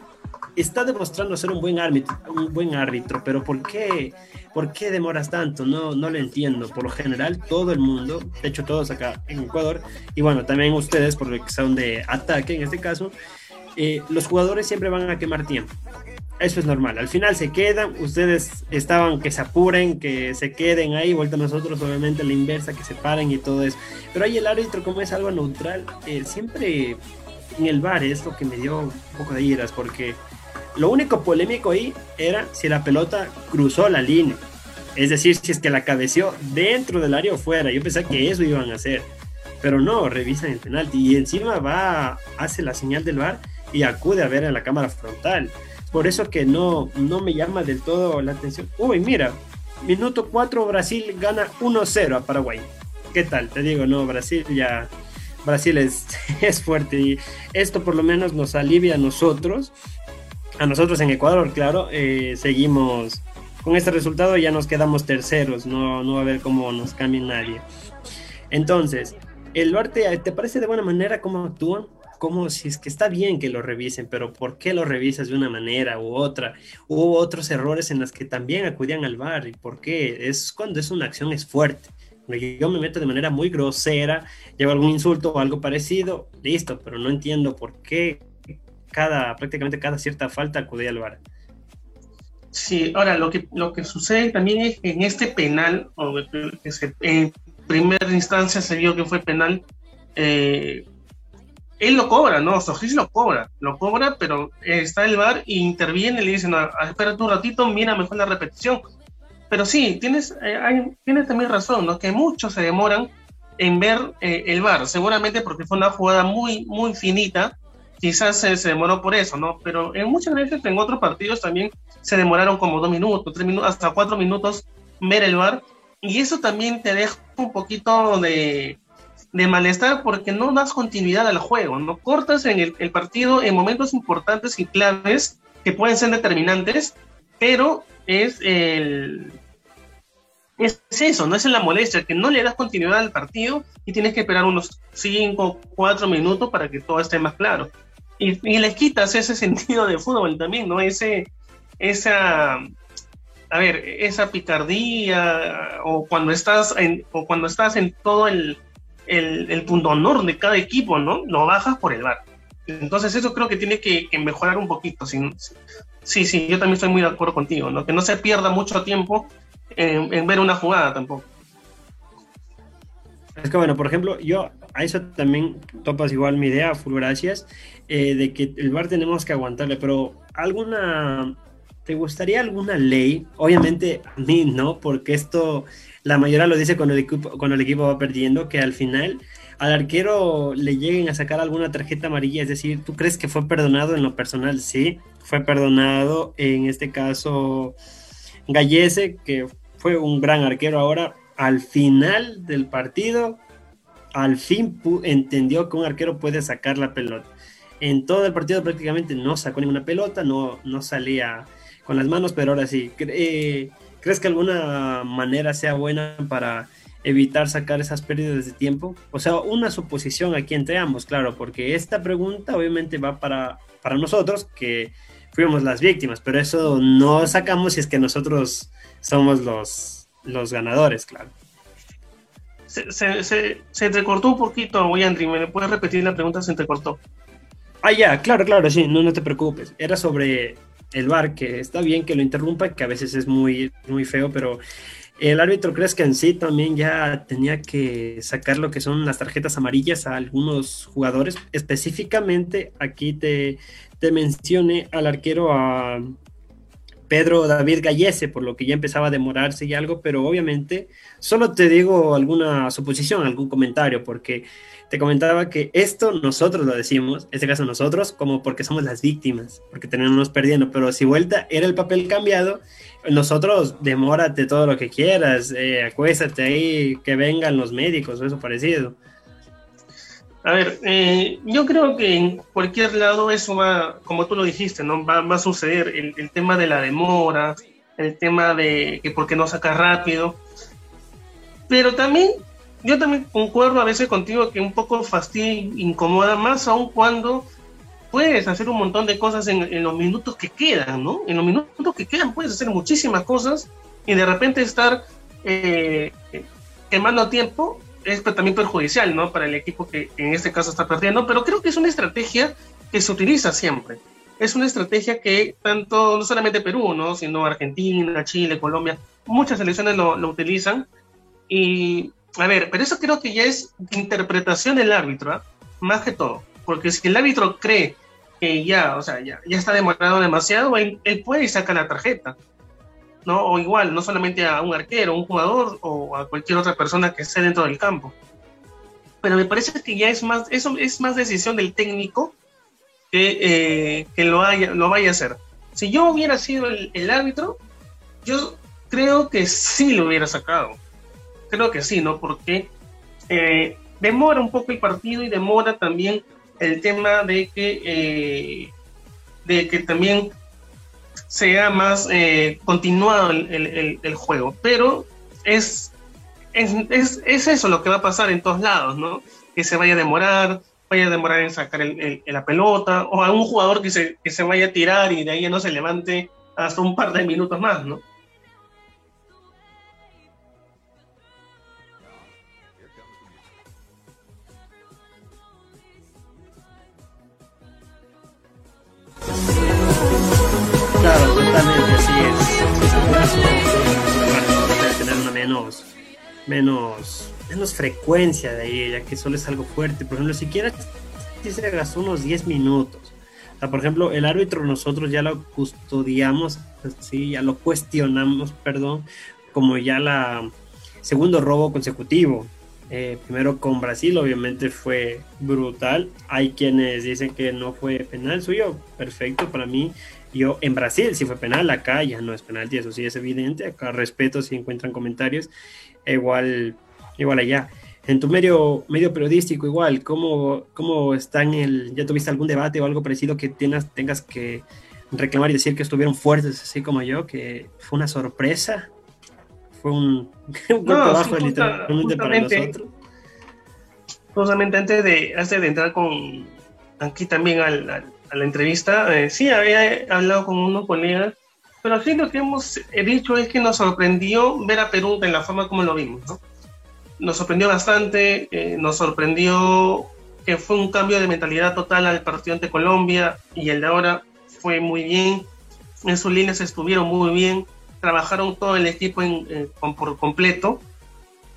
está demostrando ser un buen árbitro, un buen árbitro, pero ¿por qué, ¿por qué demoras tanto? No, no lo entiendo. Por lo general, todo el mundo, de hecho todos acá en Ecuador, y bueno, también ustedes, porque son de ataque en este caso, eh, los jugadores siempre van a quemar tiempo. Eso es normal. Al final se quedan, ustedes estaban que se apuren, que se queden ahí, vuelta a nosotros obviamente la inversa, que se paren y todo eso. Pero ahí el árbitro como es algo neutral, eh, siempre en el bar es lo que me dio un poco de iras, porque Lo único polémico ahí era si la pelota cruzó la línea. Es decir, si es que la cabeció dentro del área o fuera. Yo pensé que eso iban a hacer. Pero no, revisan el penalti. Y encima va, hace la señal del bar y acude a ver en la cámara frontal. Por eso que no, no me llama del todo la atención. Uy, mira, minuto 4 Brasil gana 1-0 a Paraguay. ¿Qué tal? Te digo, no, Brasil ya... Brasil es, es fuerte y esto por lo menos nos alivia a nosotros. A nosotros en Ecuador, claro, eh, seguimos con este resultado ya nos quedamos terceros, no, no va a ver cómo nos cambie nadie. Entonces, el Duarte, ¿te parece de buena manera cómo actúan? Como si es que está bien que lo revisen, pero ¿por qué lo revisas de una manera u otra? Hubo otros errores en los que también acudían al bar. ¿Y por qué? Es cuando es una acción es fuerte. Yo me meto de manera muy grosera, llevo algún insulto o algo parecido, listo, pero no entiendo por qué cada, prácticamente cada cierta falta acudía al bar. Sí, ahora lo que, lo que sucede también es que en este penal, o que en primera instancia se vio que fue penal, eh, él lo cobra, ¿no? Sojis lo cobra, lo cobra, pero está el bar e interviene y le dicen, ah, espérate un ratito, mira mejor la repetición. Pero sí, tienes, eh, tienes también razón, ¿no? Que muchos se demoran en ver eh, el bar, seguramente porque fue una jugada muy, muy finita, quizás se, se, demoró por eso, ¿no? Pero en muchas veces en otros partidos también se demoraron como dos minutos, tres minutos, hasta cuatro minutos ver el bar, y eso también te deja un poquito de, de malestar porque no das continuidad al juego, no cortas en el, el, partido en momentos importantes y claves que pueden ser determinantes, pero es el es eso, no es la molestia, que no le das continuidad al partido y tienes que esperar unos 5, 4 minutos para que todo esté más claro. Y, y les quitas ese sentido de fútbol también, ¿no? Ese, esa, a ver, esa picardía o cuando estás en, o cuando estás en todo el, el, el, punto honor de cada equipo, ¿no? Lo bajas por el bar. Entonces eso creo que tiene que, mejorar un poquito. Sí, sí, sí, yo también estoy muy de acuerdo contigo, ¿no? Que no se pierda mucho tiempo en, en ver una jugada tampoco. Es que bueno, por ejemplo, yo a eso también topas igual mi idea, full gracias, eh, de que el bar tenemos que aguantarle, pero alguna, ¿te gustaría alguna ley? Obviamente a mí no, porque esto la mayoría lo dice cuando el equipo, cuando el equipo va perdiendo, que al final al arquero le lleguen a sacar alguna tarjeta amarilla, es decir, ¿tú crees que fue perdonado en lo personal? Sí, fue perdonado, en este caso Gallese, que fue un gran arquero ahora, al final del partido, al fin entendió que un arquero puede sacar la pelota. En todo el partido prácticamente no sacó ninguna pelota, no, no salía con las manos, pero ahora sí. Eh, ¿Crees que alguna manera sea buena para evitar sacar esas pérdidas de tiempo? O sea, una suposición aquí entre ambos, claro, porque esta pregunta obviamente va para, para nosotros, que fuimos las víctimas, pero eso no sacamos si es que nosotros somos los, los ganadores, claro. Se, se, se, se entrecortó un poquito, Andri, ¿me puedes repetir la pregunta? Se entrecortó. Ah, ya, claro, claro, sí, no, no te preocupes. Era sobre el bar, que está bien que lo interrumpa, que a veces es muy, muy feo, pero el árbitro crees que en sí también ya tenía que sacar lo que son las tarjetas amarillas a algunos jugadores. Específicamente aquí te, te mencioné al arquero a Pedro David Gallese, por lo que ya empezaba a demorarse y algo, pero obviamente solo te digo alguna suposición, algún comentario, porque te comentaba que esto nosotros lo decimos, en este caso nosotros, como porque somos las víctimas, porque tenemos perdiendo, pero si vuelta era el papel cambiado, nosotros demórate todo lo que quieras, eh, acuéstate ahí, que vengan los médicos o eso parecido. A ver, eh, yo creo que en cualquier lado eso va, como tú lo dijiste, ¿no? Va, va a suceder el, el, tema de la demora, el tema de que por qué no saca rápido. Pero también, yo también concuerdo a veces contigo que un poco fastidia incomoda más aún cuando puedes hacer un montón de cosas en, en, los minutos que quedan, ¿no? En los minutos que quedan puedes hacer muchísimas cosas y de repente estar eh, quemando tiempo es también perjudicial, ¿no? Para el equipo que en este caso está perdiendo, pero creo que es una estrategia que se utiliza siempre. Es una estrategia que tanto, no solamente Perú, ¿no? Sino Argentina, Chile, Colombia, muchas selecciones lo, lo utilizan. Y, a ver, pero eso creo que ya es interpretación del árbitro, ¿eh? más que todo. Porque si el árbitro cree que ya, o sea, ya, está demorado demasiado, él, puede y saca la tarjeta. ¿no? O igual, no solamente a un arquero, un jugador o a cualquier otra persona que esté dentro del campo. Pero me parece que ya es más, eso es más decisión del técnico que, eh, lo, haya, lo vaya a hacer. Si yo hubiera sido el, árbitro, yo creo que sí lo hubiera sacado. Creo que sí, ¿no? Porque eh, demora un poco el partido y demora también el tema de que, eh, de que también sea más eh, continuado el, el, juego. Pero es, es, es, es, eso lo que va a pasar en todos lados, ¿no? Que se vaya a demorar, vaya a demorar en sacar el, la pelota, o a un jugador que se, que se vaya a tirar y de ahí no se levante hasta un par de minutos más, ¿no? Es. tener una menos, menos, menos frecuencia de ahí, ya que solo es algo fuerte. Por ejemplo, si quieres, si se gastó unos 10 minutos. O sea, por ejemplo, el árbitro nosotros ya lo custodiamos, sí, ya lo cuestionamos, perdón, como ya la segundo robo consecutivo. Eh, primero con Brasil, obviamente fue brutal. Hay quienes dicen que no fue penal suyo, perfecto para mí. Yo en Brasil sí fue penal, acá ya no es penal, y eso sí es evidente. Acá respeto si encuentran comentarios, igual, igual allá. En tu medio, medio periodístico, igual, ¿cómo, ¿cómo está en el. ¿Ya tuviste algún debate o algo parecido que tengas, tengas que reclamar y decir que estuvieron fuertes, así como yo, que fue una sorpresa? Fue un, un No, bajo sí, literalmente para justamente. nosotros. Justamente antes de, antes de entrar con aquí también al- al- a la entrevista, eh, sí había hablado con unos colegas, pero aquí lo que hemos dicho es que nos sorprendió ver a Perú en la forma como lo vimos, ¿no? Nos sorprendió bastante, eh, nos sorprendió que fue un cambio de mentalidad total al partido ante Colombia y el de ahora fue muy bien, en sus líneas estuvieron muy bien, trabajaron todo el equipo en- eh, por completo,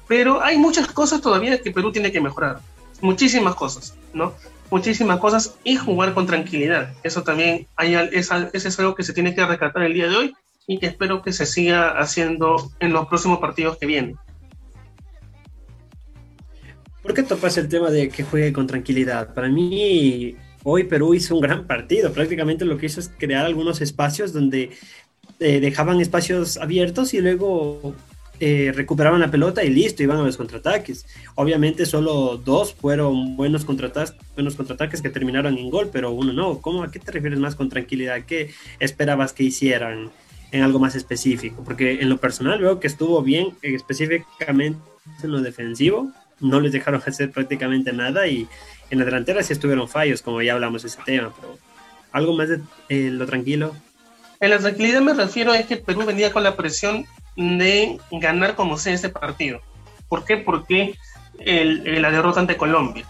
pero hay muchas cosas todavía que Perú tiene que mejorar, muchísimas cosas, ¿no? Muchísimas cosas y jugar con tranquilidad. Eso también hay, es, es algo que se tiene que rescatar el día de hoy y que espero que se siga haciendo en los próximos partidos que vienen. ¿Por qué topas el tema de que juegue con tranquilidad? Para mí, hoy Perú hizo un gran partido. Prácticamente lo que hizo es crear algunos espacios donde eh, dejaban espacios abiertos y luego eh, recuperaban la pelota y listo, iban a los contraataques. Obviamente solo dos fueron buenos contraataques, buenos contraataques que terminaron en gol, pero uno no. ¿Cómo, ¿A qué te refieres más con tranquilidad? ¿Qué esperabas que hicieran en algo más específico? Porque en lo personal veo que estuvo bien, específicamente en lo defensivo. No les dejaron hacer prácticamente nada y en la delantera sí estuvieron fallos, como ya hablamos de ese tema, pero algo más de eh, lo tranquilo. En la tranquilidad me refiero a que Perú venía con la presión de ganar como sea este partido. ¿Por qué? Porque el, el- la derrota ante Colombia.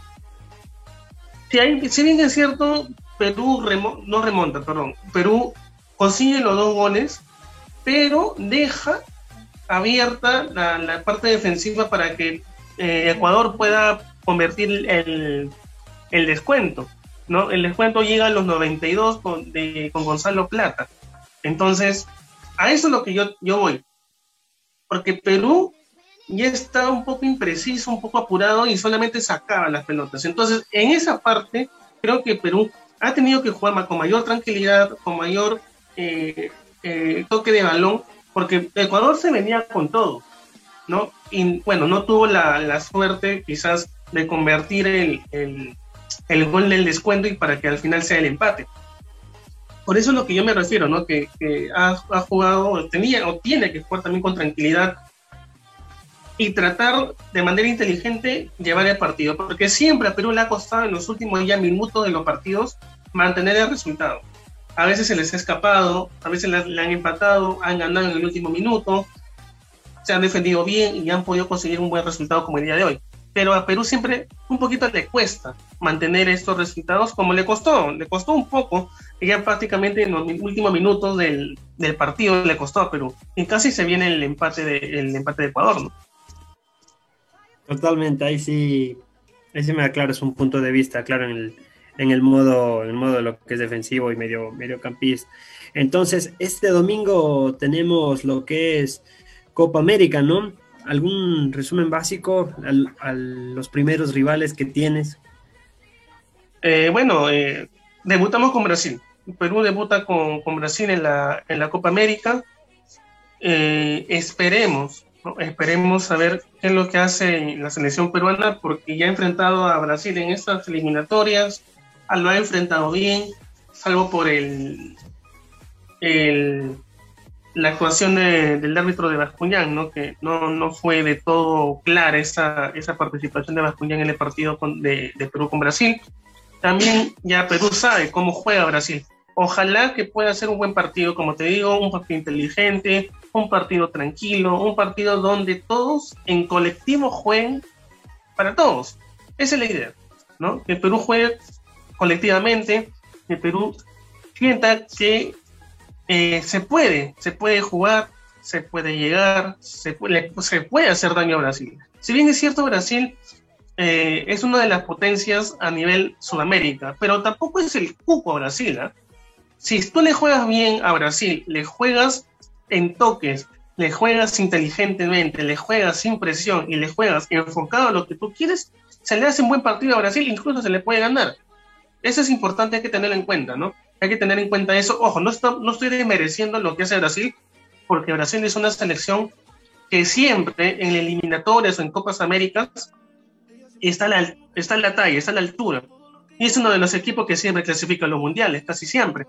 Si, bien es cierto, Perú remo- no remonta, perdón, Perú consigue los dos goles, pero deja abierta la, parte defensiva para que eh, Ecuador pueda convertir el, descuento. ¿no? El descuento llega a los 92 con, con Gonzalo Plata. Entonces, a eso es lo que yo, yo voy. Porque Perú ya está un poco impreciso, un poco apurado y solamente sacaba las pelotas. Entonces, en esa parte, creo que Perú ha tenido que jugar con mayor tranquilidad, con mayor eh, eh, toque de balón, porque Ecuador se venía con todo, ¿no? Y bueno, no tuvo la, la suerte quizás de convertir el, el, el gol del descuento y para que al final sea el empate. Por eso es lo que yo me refiero, ¿no? Que, que ha, ha jugado, tenía o tiene que jugar también con tranquilidad y tratar de manera inteligente llevar el partido, porque siempre a Perú le ha costado en los últimos ya minutos de los partidos mantener el resultado. A veces se les ha escapado, a veces le, han empatado, han ganado en el último minuto, se han defendido bien y han podido conseguir un buen resultado como el día de hoy. Pero a Perú siempre un poquito le cuesta mantener estos resultados como le costó, le costó un poco, ya prácticamente en los últimos minutos del, del partido le costó a Perú. Y casi se viene el empate de, el empate de Ecuador, ¿no? Totalmente, ahí sí, ahí sí me aclaro, es un punto de vista, claro, en el, en el modo, en el modo de lo que es defensivo y medio, mediocampista. Entonces, este domingo tenemos lo que es Copa América, ¿no? ¿Algún resumen básico a los primeros rivales que tienes? Eh, bueno, eh, debutamos con Brasil. Perú debuta con, Brasil en la, en la Copa América. Eh, esperemos, esperemos saber qué es lo que hace la selección peruana, porque ya ha enfrentado a Brasil en estas eliminatorias, lo ha enfrentado bien, salvo por el, el la actuación del árbitro de Bascuñán, ¿no? que no, no fue de todo clara esa, esa participación de Bascuñán en el partido de, de, Perú con Brasil. También ya Perú sabe cómo juega Brasil. Ojalá que pueda ser un buen partido, como te digo, un partido inteligente, un partido tranquilo, un partido donde todos en colectivo jueguen para todos. Esa es la idea, ¿no? Que Perú juegue colectivamente, que Perú sienta que eh, se puede, se puede jugar, se puede llegar, se puede, hacer daño a Brasil. Si bien es cierto, Brasil eh, es una de las potencias a nivel Sudamérica, pero tampoco es el cupo a Brasil. ¿ah? Si tú le juegas bien a Brasil, le juegas en toques, le juegas inteligentemente, le juegas sin presión y le juegas enfocado a lo que tú quieres, se le hace un buen partido a Brasil, incluso se le puede ganar. Eso es importante, hay que tenerlo en cuenta, ¿no? Hay que tener en cuenta eso. Ojo, no, estoy desmereciendo lo que hace Brasil, porque Brasil es una selección que siempre en eliminatorias o en Copas Américas está, la, está la talla, está a la altura. Y es uno de los equipos que siempre clasifica a los mundiales, casi siempre.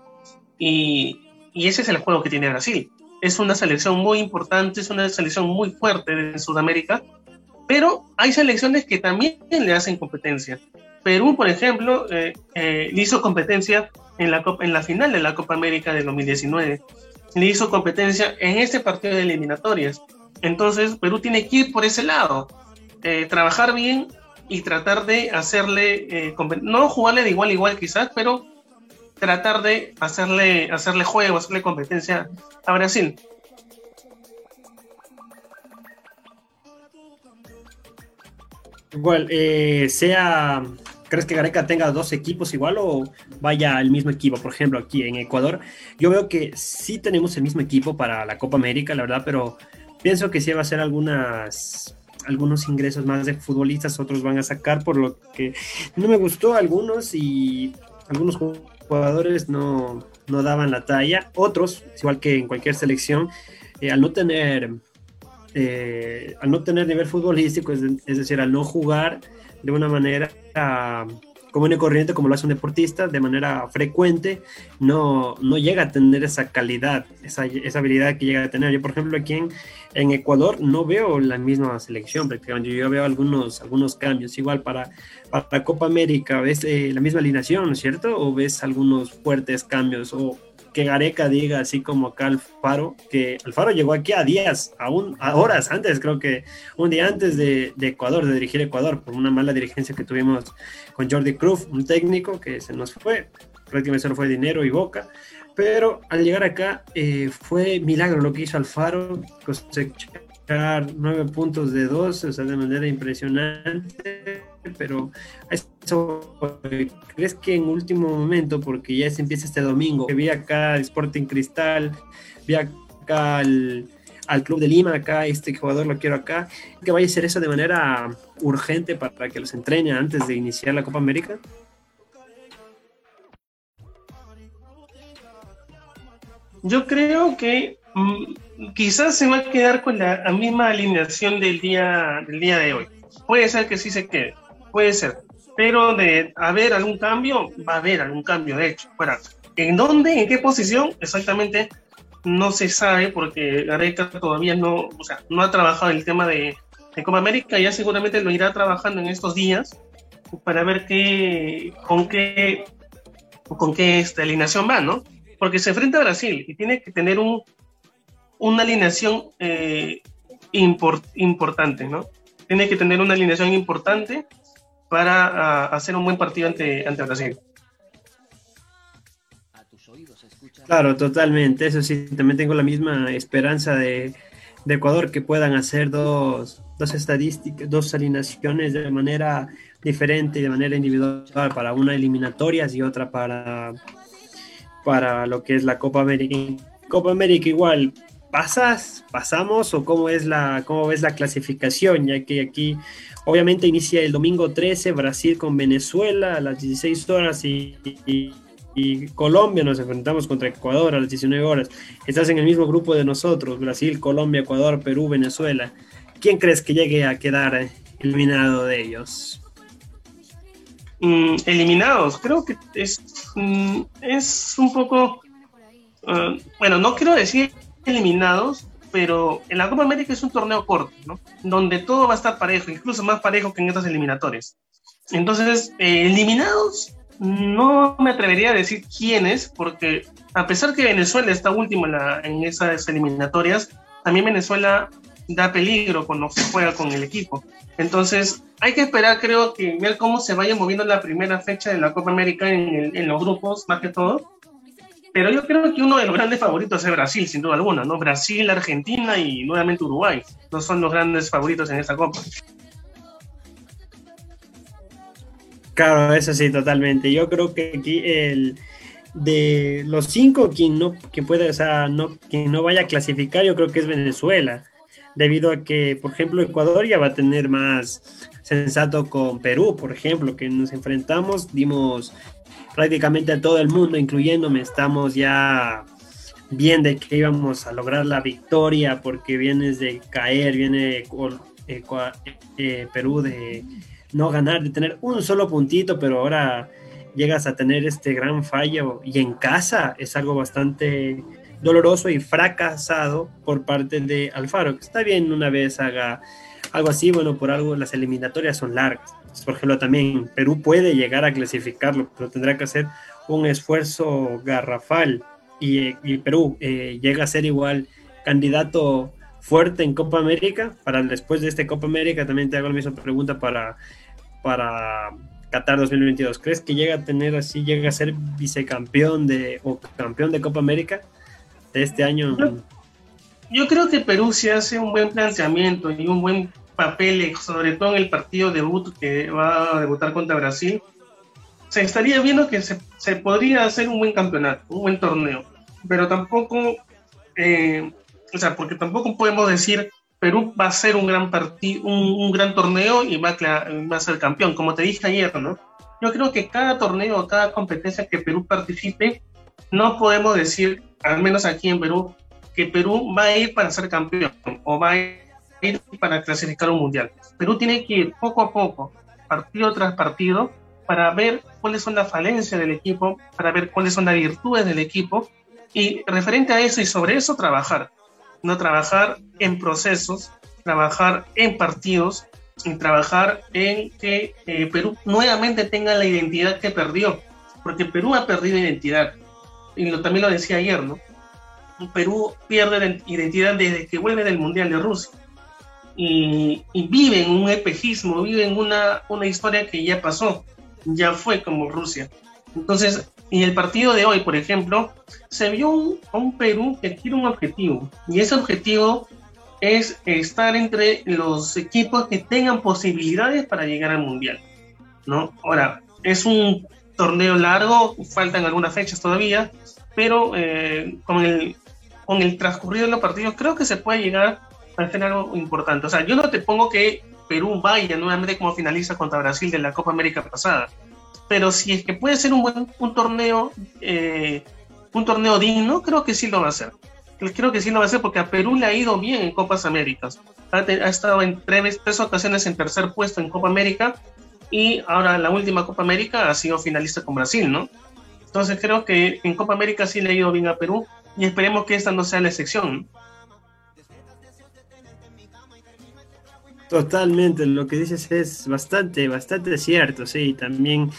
Y, y ese es el juego que tiene Brasil. Es una selección muy importante, es una selección muy fuerte en Sudamérica, pero hay selecciones que también le hacen competencia. Perú, por ejemplo, eh, eh, le hizo competencia en la, en la final de la Copa América del 2019. Le hizo competencia en este partido de eliminatorias. Entonces, Perú tiene que ir por ese lado, eh, trabajar bien y tratar de hacerle, no jugarle de igual a igual quizás, pero tratar de hacerle, hacerle juego, hacerle competencia a Brasil. Igual, sea ¿Crees que Gareca tenga dos equipos igual o vaya el mismo equipo? Por ejemplo, aquí en Ecuador, yo veo que sí tenemos el mismo equipo para la Copa América, la verdad, pero pienso que sí va a ser algunas algunos ingresos más de futbolistas, otros van a sacar, por lo que no me gustó algunos y algunos jugadores no, no daban la talla, otros, igual que en cualquier selección, eh, al no tener eh, al no tener nivel futbolístico, es, es decir, al no jugar, de una manera común y corriente como lo hace un deportista, de manera frecuente, no, no llega a tener esa calidad, esa, esa habilidad que llega a tener. Yo, por ejemplo, aquí en, en Ecuador no veo la misma selección prácticamente, yo veo algunos, algunos cambios. Igual para, para Copa América, ¿ves eh, la misma alineación, ¿no es cierto? ¿O ves algunos fuertes cambios? ¿O que Gareca diga, así como acá Alfaro, que Alfaro llegó aquí a días, a, a horas antes, creo que un día antes de, Ecuador, de dirigir Ecuador, por una mala dirigencia que tuvimos con Jordi Cruz, un técnico que se nos fue, prácticamente solo fue dinero y boca, pero al llegar acá eh, fue milagro lo que hizo Alfaro, nueve puntos de dos, o sea, de manera impresionante pero ¿crees que en último momento, porque ya se empieza este domingo, vi acá Sporting Cristal, vi acá al, Club de Lima, acá este jugador lo quiero acá, que vaya a hacer eso de manera urgente para que los entrene antes de iniciar la Copa América? Yo creo que mm, quizás se va a quedar con la, misma alineación del día, del día de hoy. Puede ser que sí se quede puede ser. Pero de haber algún cambio, va a haber algún cambio, de hecho. Para, ¿En dónde? ¿En qué posición? Exactamente no se sabe porque Gareca todavía no, o sea, no ha trabajado el tema de, de Copa América, ya seguramente lo irá trabajando en estos días para ver qué, con qué, con qué esta alineación va, ¿no? Porque se enfrenta a Brasil y tiene que tener un, una alineación eh, importante, ¿no? Tiene que tener una alineación importante para hacer un buen partido ante, ante Brasil. Claro, totalmente. Eso sí, también tengo la misma esperanza de, Ecuador que puedan hacer dos, dos estadísticas, dos alineaciones de manera diferente de manera individual para una eliminatorias y otra para, para lo que es la Copa América. Copa América igual, ¿pasas? ¿Pasamos? ¿O cómo es la, cómo ves la clasificación? Ya que aquí obviamente inicia el domingo 13, Brasil con Venezuela a las 16 horas y, Colombia nos enfrentamos contra Ecuador a las 19 horas. Estás en el mismo grupo de nosotros, Brasil, Colombia, Ecuador, Perú, Venezuela. ¿Quién crees que llegue a quedar eliminado de ellos? Mm, eliminados, creo que es, mm, es un poco, uh, bueno, no quiero decir eliminados, pero en la Copa América es un torneo corto, ¿no? Donde todo va a estar parejo, incluso más parejo que en estas eliminatorias. Entonces, eh, eliminados, no me atrevería a decir quiénes, porque a pesar que Venezuela está último en, en esas eliminatorias, también Venezuela da peligro cuando se juega con el equipo. Entonces, hay que esperar, creo que ver cómo se vaya moviendo la primera fecha de la Copa América en, en, los grupos, más que todo. Pero yo creo que uno de los grandes favoritos es Brasil, sin duda alguna, ¿no? Brasil, Argentina y nuevamente Uruguay. No son los grandes favoritos en esta Copa. Claro, eso sí, totalmente. Yo creo que aquí el de los cinco, quien no, quien puede, o sea, no, quien no vaya a clasificar, yo creo que es Venezuela, debido a que, por ejemplo, Ecuador ya va a tener más sensato con Perú, por ejemplo, que nos enfrentamos, dimos prácticamente todo el mundo, incluyéndome, estamos ya bien de que íbamos a lograr la victoria, porque vienes de caer, viene eh, Perú de no ganar, de tener un solo puntito, pero ahora llegas a tener este gran fallo y en casa es algo bastante doloroso y fracasado por parte de Alfaro, está bien una vez haga algo así, bueno, por algo las eliminatorias son largas. Por ejemplo, también Perú puede llegar a clasificarlo, pero tendrá que hacer un esfuerzo garrafal y, Perú eh, llega a ser igual candidato fuerte en Copa América. Para después de este Copa América también te hago la misma pregunta para para Qatar 2022? ¿Crees que llega a tener así, llega a ser vicecampeón de o campeón de Copa América de este año? Yo, creo que Perú si hace un buen planteamiento y un buen papel, sobre todo en el partido debut que va a debutar contra Brasil. Se estaría viendo que se, se podría hacer un buen campeonato, un buen torneo, pero tampoco, eh, o sea, porque tampoco podemos decir Perú va a ser un gran partido, un, gran torneo y va a, va a ser campeón, como te dije ayer, ¿no? Yo creo que cada torneo, cada competencia que Perú participe, no podemos decir, al menos aquí en Perú, que Perú va a ir para ser campeón o va a ir para clasificar un mundial. Perú tiene que ir poco a poco, partido tras partido, para ver cuáles son las falencias del equipo, para ver cuáles son las virtudes del equipo y referente a eso y sobre eso trabajar no trabajar en procesos, trabajar en partidos y trabajar en que eh, Perú nuevamente tenga la identidad que perdió, porque Perú ha perdido identidad, y lo, también lo decía ayer, ¿no? Perú pierde identidad desde que vuelve del Mundial de Rusia. Y, y, vive en un espejismo, vive en una, una historia que ya pasó, ya fue como Rusia. Entonces, en el partido de hoy, por ejemplo, se vio un, un Perú que quiere un objetivo. Y ese objetivo es estar entre los equipos que tengan posibilidades para llegar al Mundial. ¿no? Ahora, es un torneo largo, faltan algunas fechas todavía, pero eh, con, el, con el transcurrido de los partidos creo que se puede llegar a hacer algo importante. O sea, yo no te pongo que Perú vaya nuevamente como finaliza contra Brasil de la Copa América pasada, pero si es que puede ser un buen un torneo, eh, un torneo digno, creo que sí lo va a hacer. Creo que sí lo va a hacer porque a Perú le ha ido bien en Copas Américas. Ha, estado en tres, tres, ocasiones en tercer puesto en Copa América y ahora la última Copa América ha sido finalista con Brasil, ¿no? Entonces creo que en Copa América sí le ha ido bien a Perú y esperemos que esta no sea la excepción. Totalmente, lo que dices es bastante, bastante cierto, sí, también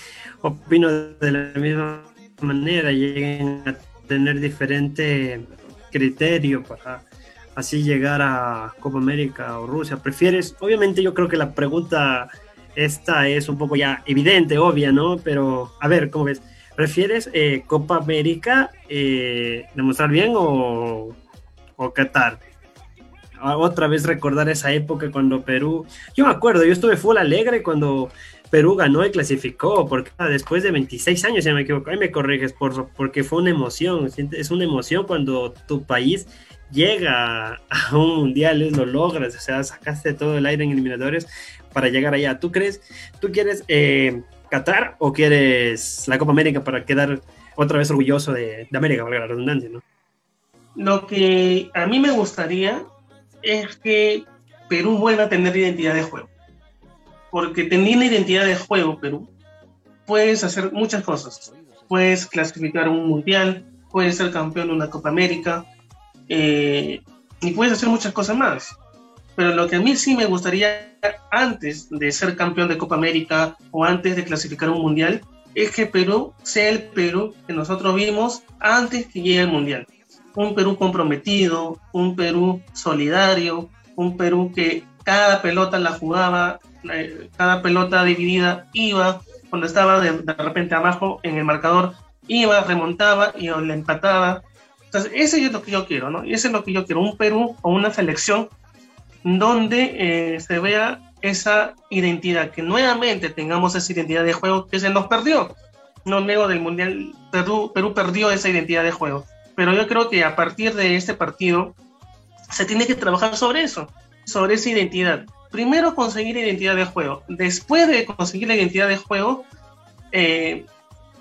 opino de la misma manera, lleguen a tener diferente criterio para así llegar a Copa América o Rusia. ¿Prefieres? Obviamente yo creo que la pregunta esta es un poco ya evidente, obvia, ¿no? Pero a ver, ¿cómo ves? ¿Prefieres eh, Copa América eh, demostrar bien o, o Qatar? Otra vez recordar esa época cuando Perú, yo me acuerdo, yo estuve full alegre cuando Perú ganó y clasificó, porque después de 26 años, si no me equivoco, ahí me corriges, por, porque fue una emoción, es una emoción cuando tu país llega a un mundial, lo logras, o sea, sacaste todo el aire en eliminadores para llegar allá. ¿Tú crees, tú quieres eh, Qatar o quieres la Copa América para quedar otra vez orgulloso de, de América, valga la redundancia, ¿no? Lo que a mí me gustaría es que Perú vuelva a tener identidad de juego porque teniendo identidad de juego Perú, puedes hacer muchas cosas. Puedes clasificar un mundial, puedes ser campeón de una Copa América eh, y puedes hacer muchas cosas más. Pero lo que a mí sí me gustaría antes de ser campeón de Copa América o antes de clasificar un mundial es que Perú sea el Perú que nosotros vimos antes que llegue el mundial. Un Perú comprometido, un Perú solidario, un Perú que cada pelota la jugaba cada pelota dividida iba, cuando estaba de, repente abajo en el marcador, iba, remontaba y le empataba. Entonces, ese es lo que yo quiero, ¿no? Ese es lo que yo quiero, un Perú o una selección donde eh, se vea esa identidad, que nuevamente tengamos esa identidad de juego que se nos perdió. No luego del Mundial, Perú, Perú perdió esa identidad de juego. Pero yo creo que a partir de este partido se tiene que trabajar sobre eso, sobre esa identidad primero conseguir identidad de juego. Después de conseguir la identidad de juego, eh,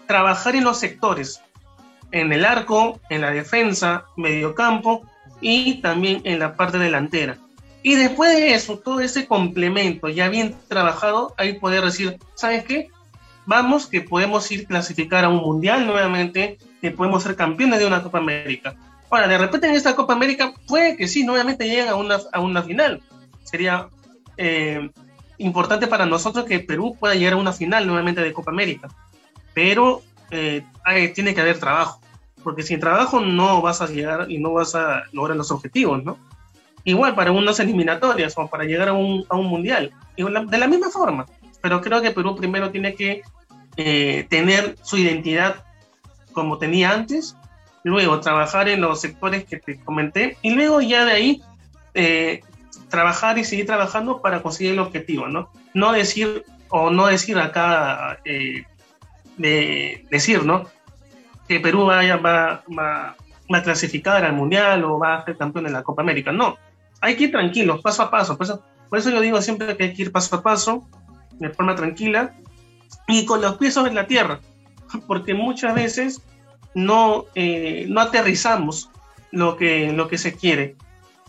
trabajar en los sectores, en el arco, en la defensa, mediocampo y también en la parte delantera. Y después de eso, todo ese complemento ya bien trabajado, ahí poder decir, ¿sabes qué? Vamos, que podemos ir clasificar a un mundial nuevamente, que podemos ser campeones de una Copa América. Ahora, de repente en esta Copa América puede que sí, nuevamente lleguen a una, a una final. Sería eh, importante para nosotros que Perú pueda llegar a una final nuevamente de Copa América. Pero eh, tiene que haber trabajo, porque sin trabajo no vas a llegar y no vas a lograr los objetivos, ¿no? Igual para unas eliminatorias o para llegar a un, a un mundial, de la misma forma. Pero creo que Perú primero tiene que eh, tener su identidad como tenía antes, luego trabajar en los sectores que te comenté y luego ya de ahí eh, trabajar y seguir trabajando para conseguir el objetivo, ¿no? No decir, o no decir acá, eh, de, decir, ¿no? Que Perú vaya, va, va, a clasificar al Mundial o va a ser campeón en la Copa América. No, hay que ir tranquilos, paso a paso. Por eso, por eso yo digo siempre que hay que ir paso a paso, de forma tranquila y con los pies en la tierra, porque muchas veces no, eh, no aterrizamos lo que, lo que se quiere.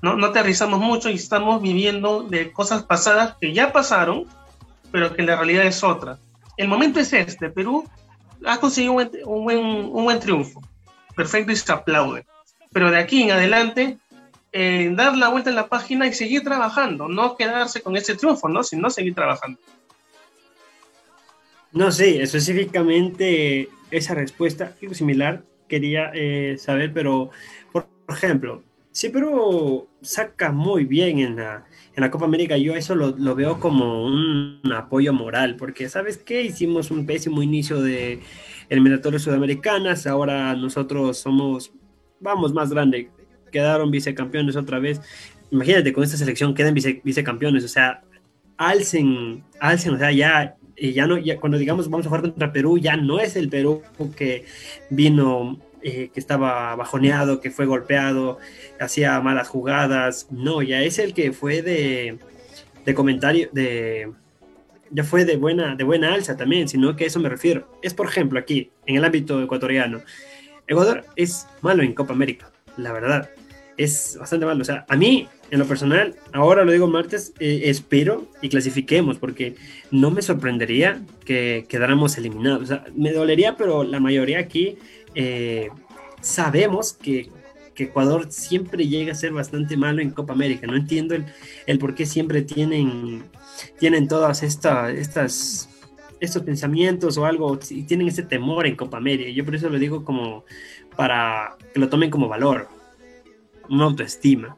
¿no? No aterrizamos mucho y estamos viviendo de cosas pasadas que ya pasaron, pero que la realidad es otra. El momento es este, Perú ha conseguido un buen, un buen, triunfo, perfecto y se aplaude. Pero de aquí en adelante, eh, dar la vuelta en la página y seguir trabajando, no quedarse con ese triunfo, ¿no? sino seguir trabajando. No sé, específicamente esa respuesta, algo similar, quería eh, saber, pero por ejemplo, Sí, pero saca muy bien en la, en la Copa América. Yo eso lo, lo, veo como un apoyo moral, porque ¿sabes qué? Hicimos un pésimo inicio de eliminatorias sudamericanas, ahora nosotros somos, vamos, más grande, quedaron vicecampeones otra vez. Imagínate, con esta selección quedan vice, vicecampeones, o sea, alcen, alcen, o sea, ya, ya no, ya cuando digamos vamos a jugar contra Perú, ya no es el Perú que vino eh, que estaba bajoneado, que fue golpeado, hacía malas jugadas. No, ya es el que fue de, de comentario, de ya fue de buena, de buena alza también, sino que a eso me refiero. Es por ejemplo aquí, en el ámbito ecuatoriano. Ecuador es malo en Copa América, la verdad. Es bastante malo. O sea, a mí, en lo personal, ahora lo digo martes, eh, espero y clasifiquemos, porque no me sorprendería que quedáramos eliminados. O sea, me dolería, pero la mayoría aquí eh, sabemos que, Ecuador siempre llega a ser bastante malo en Copa América. No entiendo el, por qué siempre tienen, tienen todas estas estos pensamientos o algo, y tienen ese temor en Copa América. Yo por eso lo digo como para que lo tomen como valor, una autoestima.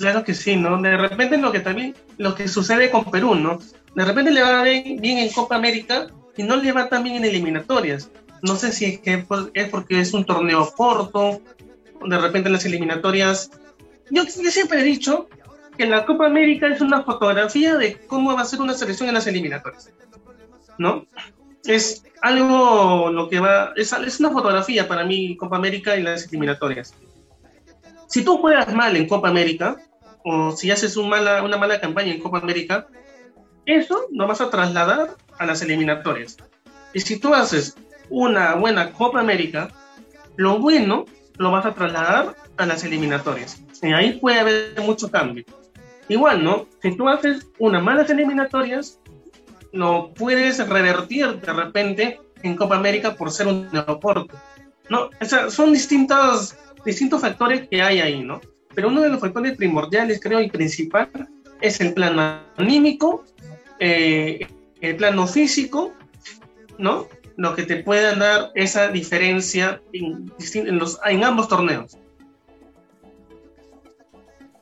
Claro que sí, ¿no? De repente lo que también, lo que sucede con Perú, ¿no? De repente le va bien, bien en Copa América y no le va tan bien en eliminatorias. No sé si es que es porque es un torneo corto, de repente las eliminatorias. Yo, siempre he dicho que la Copa América es una fotografía de cómo va a ser una selección en las eliminatorias. ¿No? Es algo lo que va, es, es una fotografía para mí Copa América y las eliminatorias. Si tú juegas mal en Copa América, o si haces una mala campaña en Copa América, eso lo vas a trasladar a las eliminatorias. Y si tú haces una buena Copa América, lo bueno lo vas a trasladar a las eliminatorias. Y ahí puede haber mucho cambio. Igual, ¿no? Si tú haces unas malas eliminatorias, lo puedes revertir de repente en Copa América por ser un aeropuerto. ¿no? O sea, son distintos, distintos factores que hay ahí, ¿no? Pero uno de los factores primordiales, creo, y principal, es el plano anímico, eh, el plano físico, ¿no? Lo que te puede dar esa diferencia en, en, los, en ambos torneos.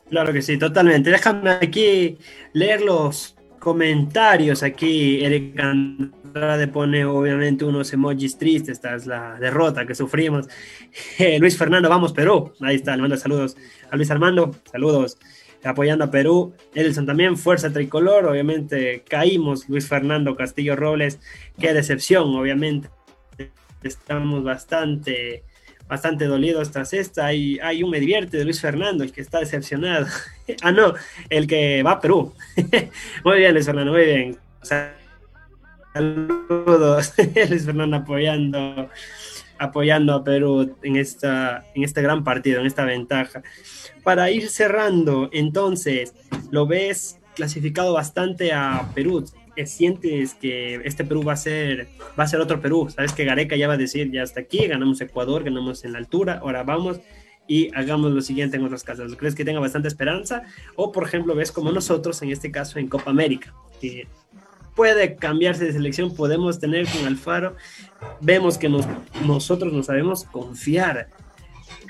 Claro que sí, totalmente. Déjame aquí leer los comentarios. Aquí Eric Andrade pone obviamente unos emojis tristes. Esta es la derrota que sufrimos. Luis Fernando, vamos Perú. Ahí está, le mando saludos a Luis Armando. Saludos apoyando a Perú. Edelson también, fuerza tricolor. Obviamente caímos. Luis Fernando Castillo Robles. Qué decepción, obviamente. Estamos bastante bastante dolidos tras esta. Hay, hay un me divierte de Luis Fernando, el que está decepcionado. ah, no, el que va a Perú. muy bien, Luis Fernando, muy bien. Saludos, Luis Fernando apoyando, apoyando a Perú en, esta, en este gran partido, en esta ventaja. Para ir cerrando, entonces, lo ves clasificado bastante a Perú sientes que este Perú va a ser va a ser otro Perú? Sabes que Gareca ya va a decir, ya hasta aquí, ganamos Ecuador, ganamos en la altura, ahora vamos y hagamos lo siguiente en otras casas. ¿Crees que tenga bastante esperanza? O, por ejemplo, ves como nosotros, en este caso, en Copa América, que puede cambiarse de selección, podemos tener con Alfaro, vemos que nos, nosotros no sabemos confiar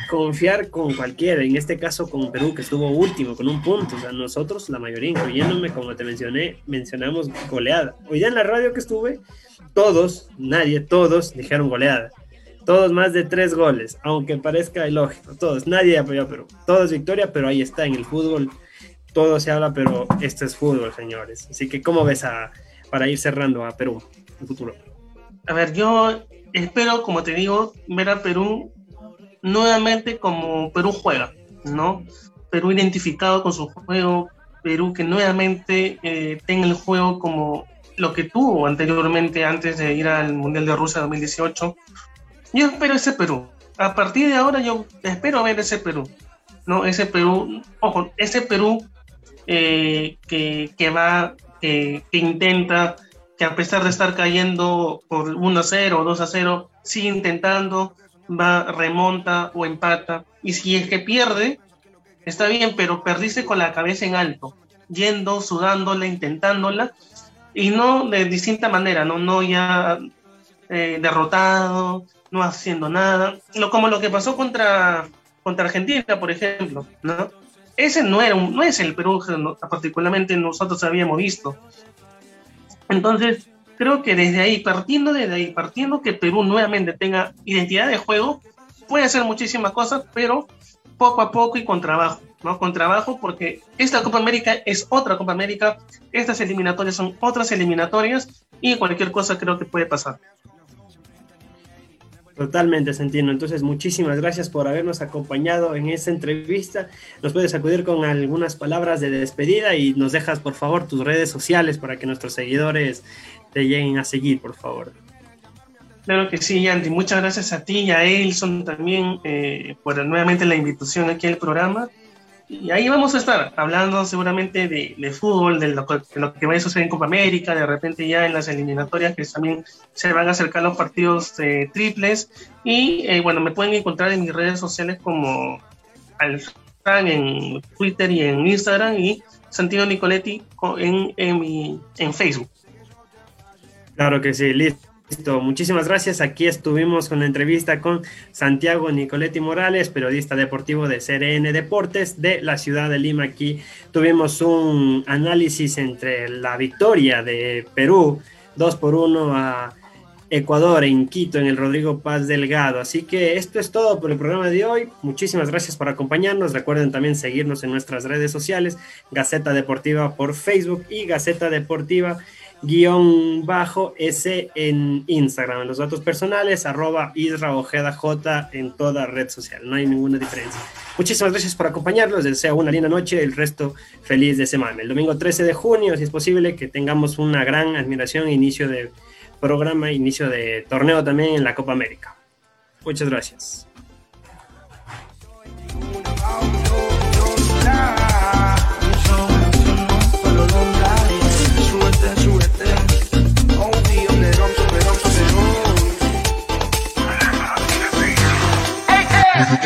confiar con cualquiera, en este caso con Perú, que estuvo último, con un punto. O sea, nosotros, la mayoría, incluyéndome, como te mencioné, mencionamos goleada. Hoy día en la radio que estuve, todos, nadie, todos dijeron goleada. Todos más de tres goles, aunque parezca ilógico. Todos, nadie apoyó a Perú. Todos victoria, pero ahí está, en el fútbol todo se habla, pero este es fútbol, señores. Así que, ¿cómo ves a, para ir cerrando a Perú en futuro? A ver, yo espero, como te digo, ver a Perú nuevamente como Perú juega, ¿no? Perú identificado con su juego, Perú que nuevamente eh, tenga el juego como lo que tuvo anteriormente antes de ir al Mundial de Rusia 2018. Yo espero ese Perú. A partir de ahora yo espero ver ese Perú, ¿no? Ese Perú, ojo, ese Perú eh, que, que, va, que, que intenta, que a pesar de estar cayendo por 1 a 0 o 2 a 0, sigue intentando, va, remonta o empata. Y si es que pierde, está bien, pero perdiste con la cabeza en alto, yendo, sudándola, intentándola, y no de distinta manera, no, no ya eh, derrotado, no haciendo nada, lo, como lo que pasó contra, contra Argentina, por ejemplo, ¿no? Ese no, era un, no es el Perú particularmente nosotros habíamos visto. Entonces, creo que desde ahí, partiendo desde ahí, partiendo que Perú nuevamente tenga identidad de juego, puede hacer muchísimas cosas, pero poco a poco y con trabajo, ¿no? Con trabajo porque esta Copa América es otra Copa América, estas eliminatorias son otras eliminatorias y cualquier cosa creo que puede pasar. Totalmente, Sentino. Entonces, muchísimas gracias por habernos acompañado en esta entrevista. Nos puedes acudir con algunas palabras de despedida y nos dejas, por favor, tus redes sociales para que nuestros seguidores te lleguen a seguir, por favor. Claro que sí, Andy. Muchas gracias a ti y a Elson también eh, por nuevamente la invitación aquí al programa. Y ahí vamos a estar hablando seguramente de, fútbol, de lo, que va a suceder en Copa América, de repente ya en las eliminatorias que también se van a acercar los partidos eh, triples. Y eh, bueno, me pueden encontrar en mis redes sociales como Alfran en Twitter y en Instagram y Santiago Nicoletti en, en, Facebook. Claro que sí, listo. Muchísimas gracias. Aquí estuvimos con la entrevista con Santiago Nicoletti Morales, periodista deportivo de CRN Deportes de la ciudad de Lima. Aquí tuvimos un análisis entre la victoria de Perú 2 por 1 a Ecuador, en Quito, en el Rodrigo Paz Delgado. Así que esto es todo por el programa de hoy. Muchísimas gracias por acompañarnos. Recuerden también seguirnos en nuestras redes sociales, Gaceta Deportiva por Facebook y Gaceta Deportiva guion bajo S en Instagram. En los datos personales, arroba Isra Ojeda J en toda red social. No hay ninguna diferencia. Muchísimas gracias por acompañarnos. Les deseo una linda noche. El resto feliz de semana. El domingo 13 de junio, si es posible, que tengamos una gran admiración, inicio de programa, inicio de torneo también en la Copa América. Muchas gracias.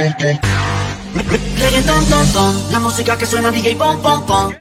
Reggaeton, ton, ton, la música que suena DJ pom, pom, pom.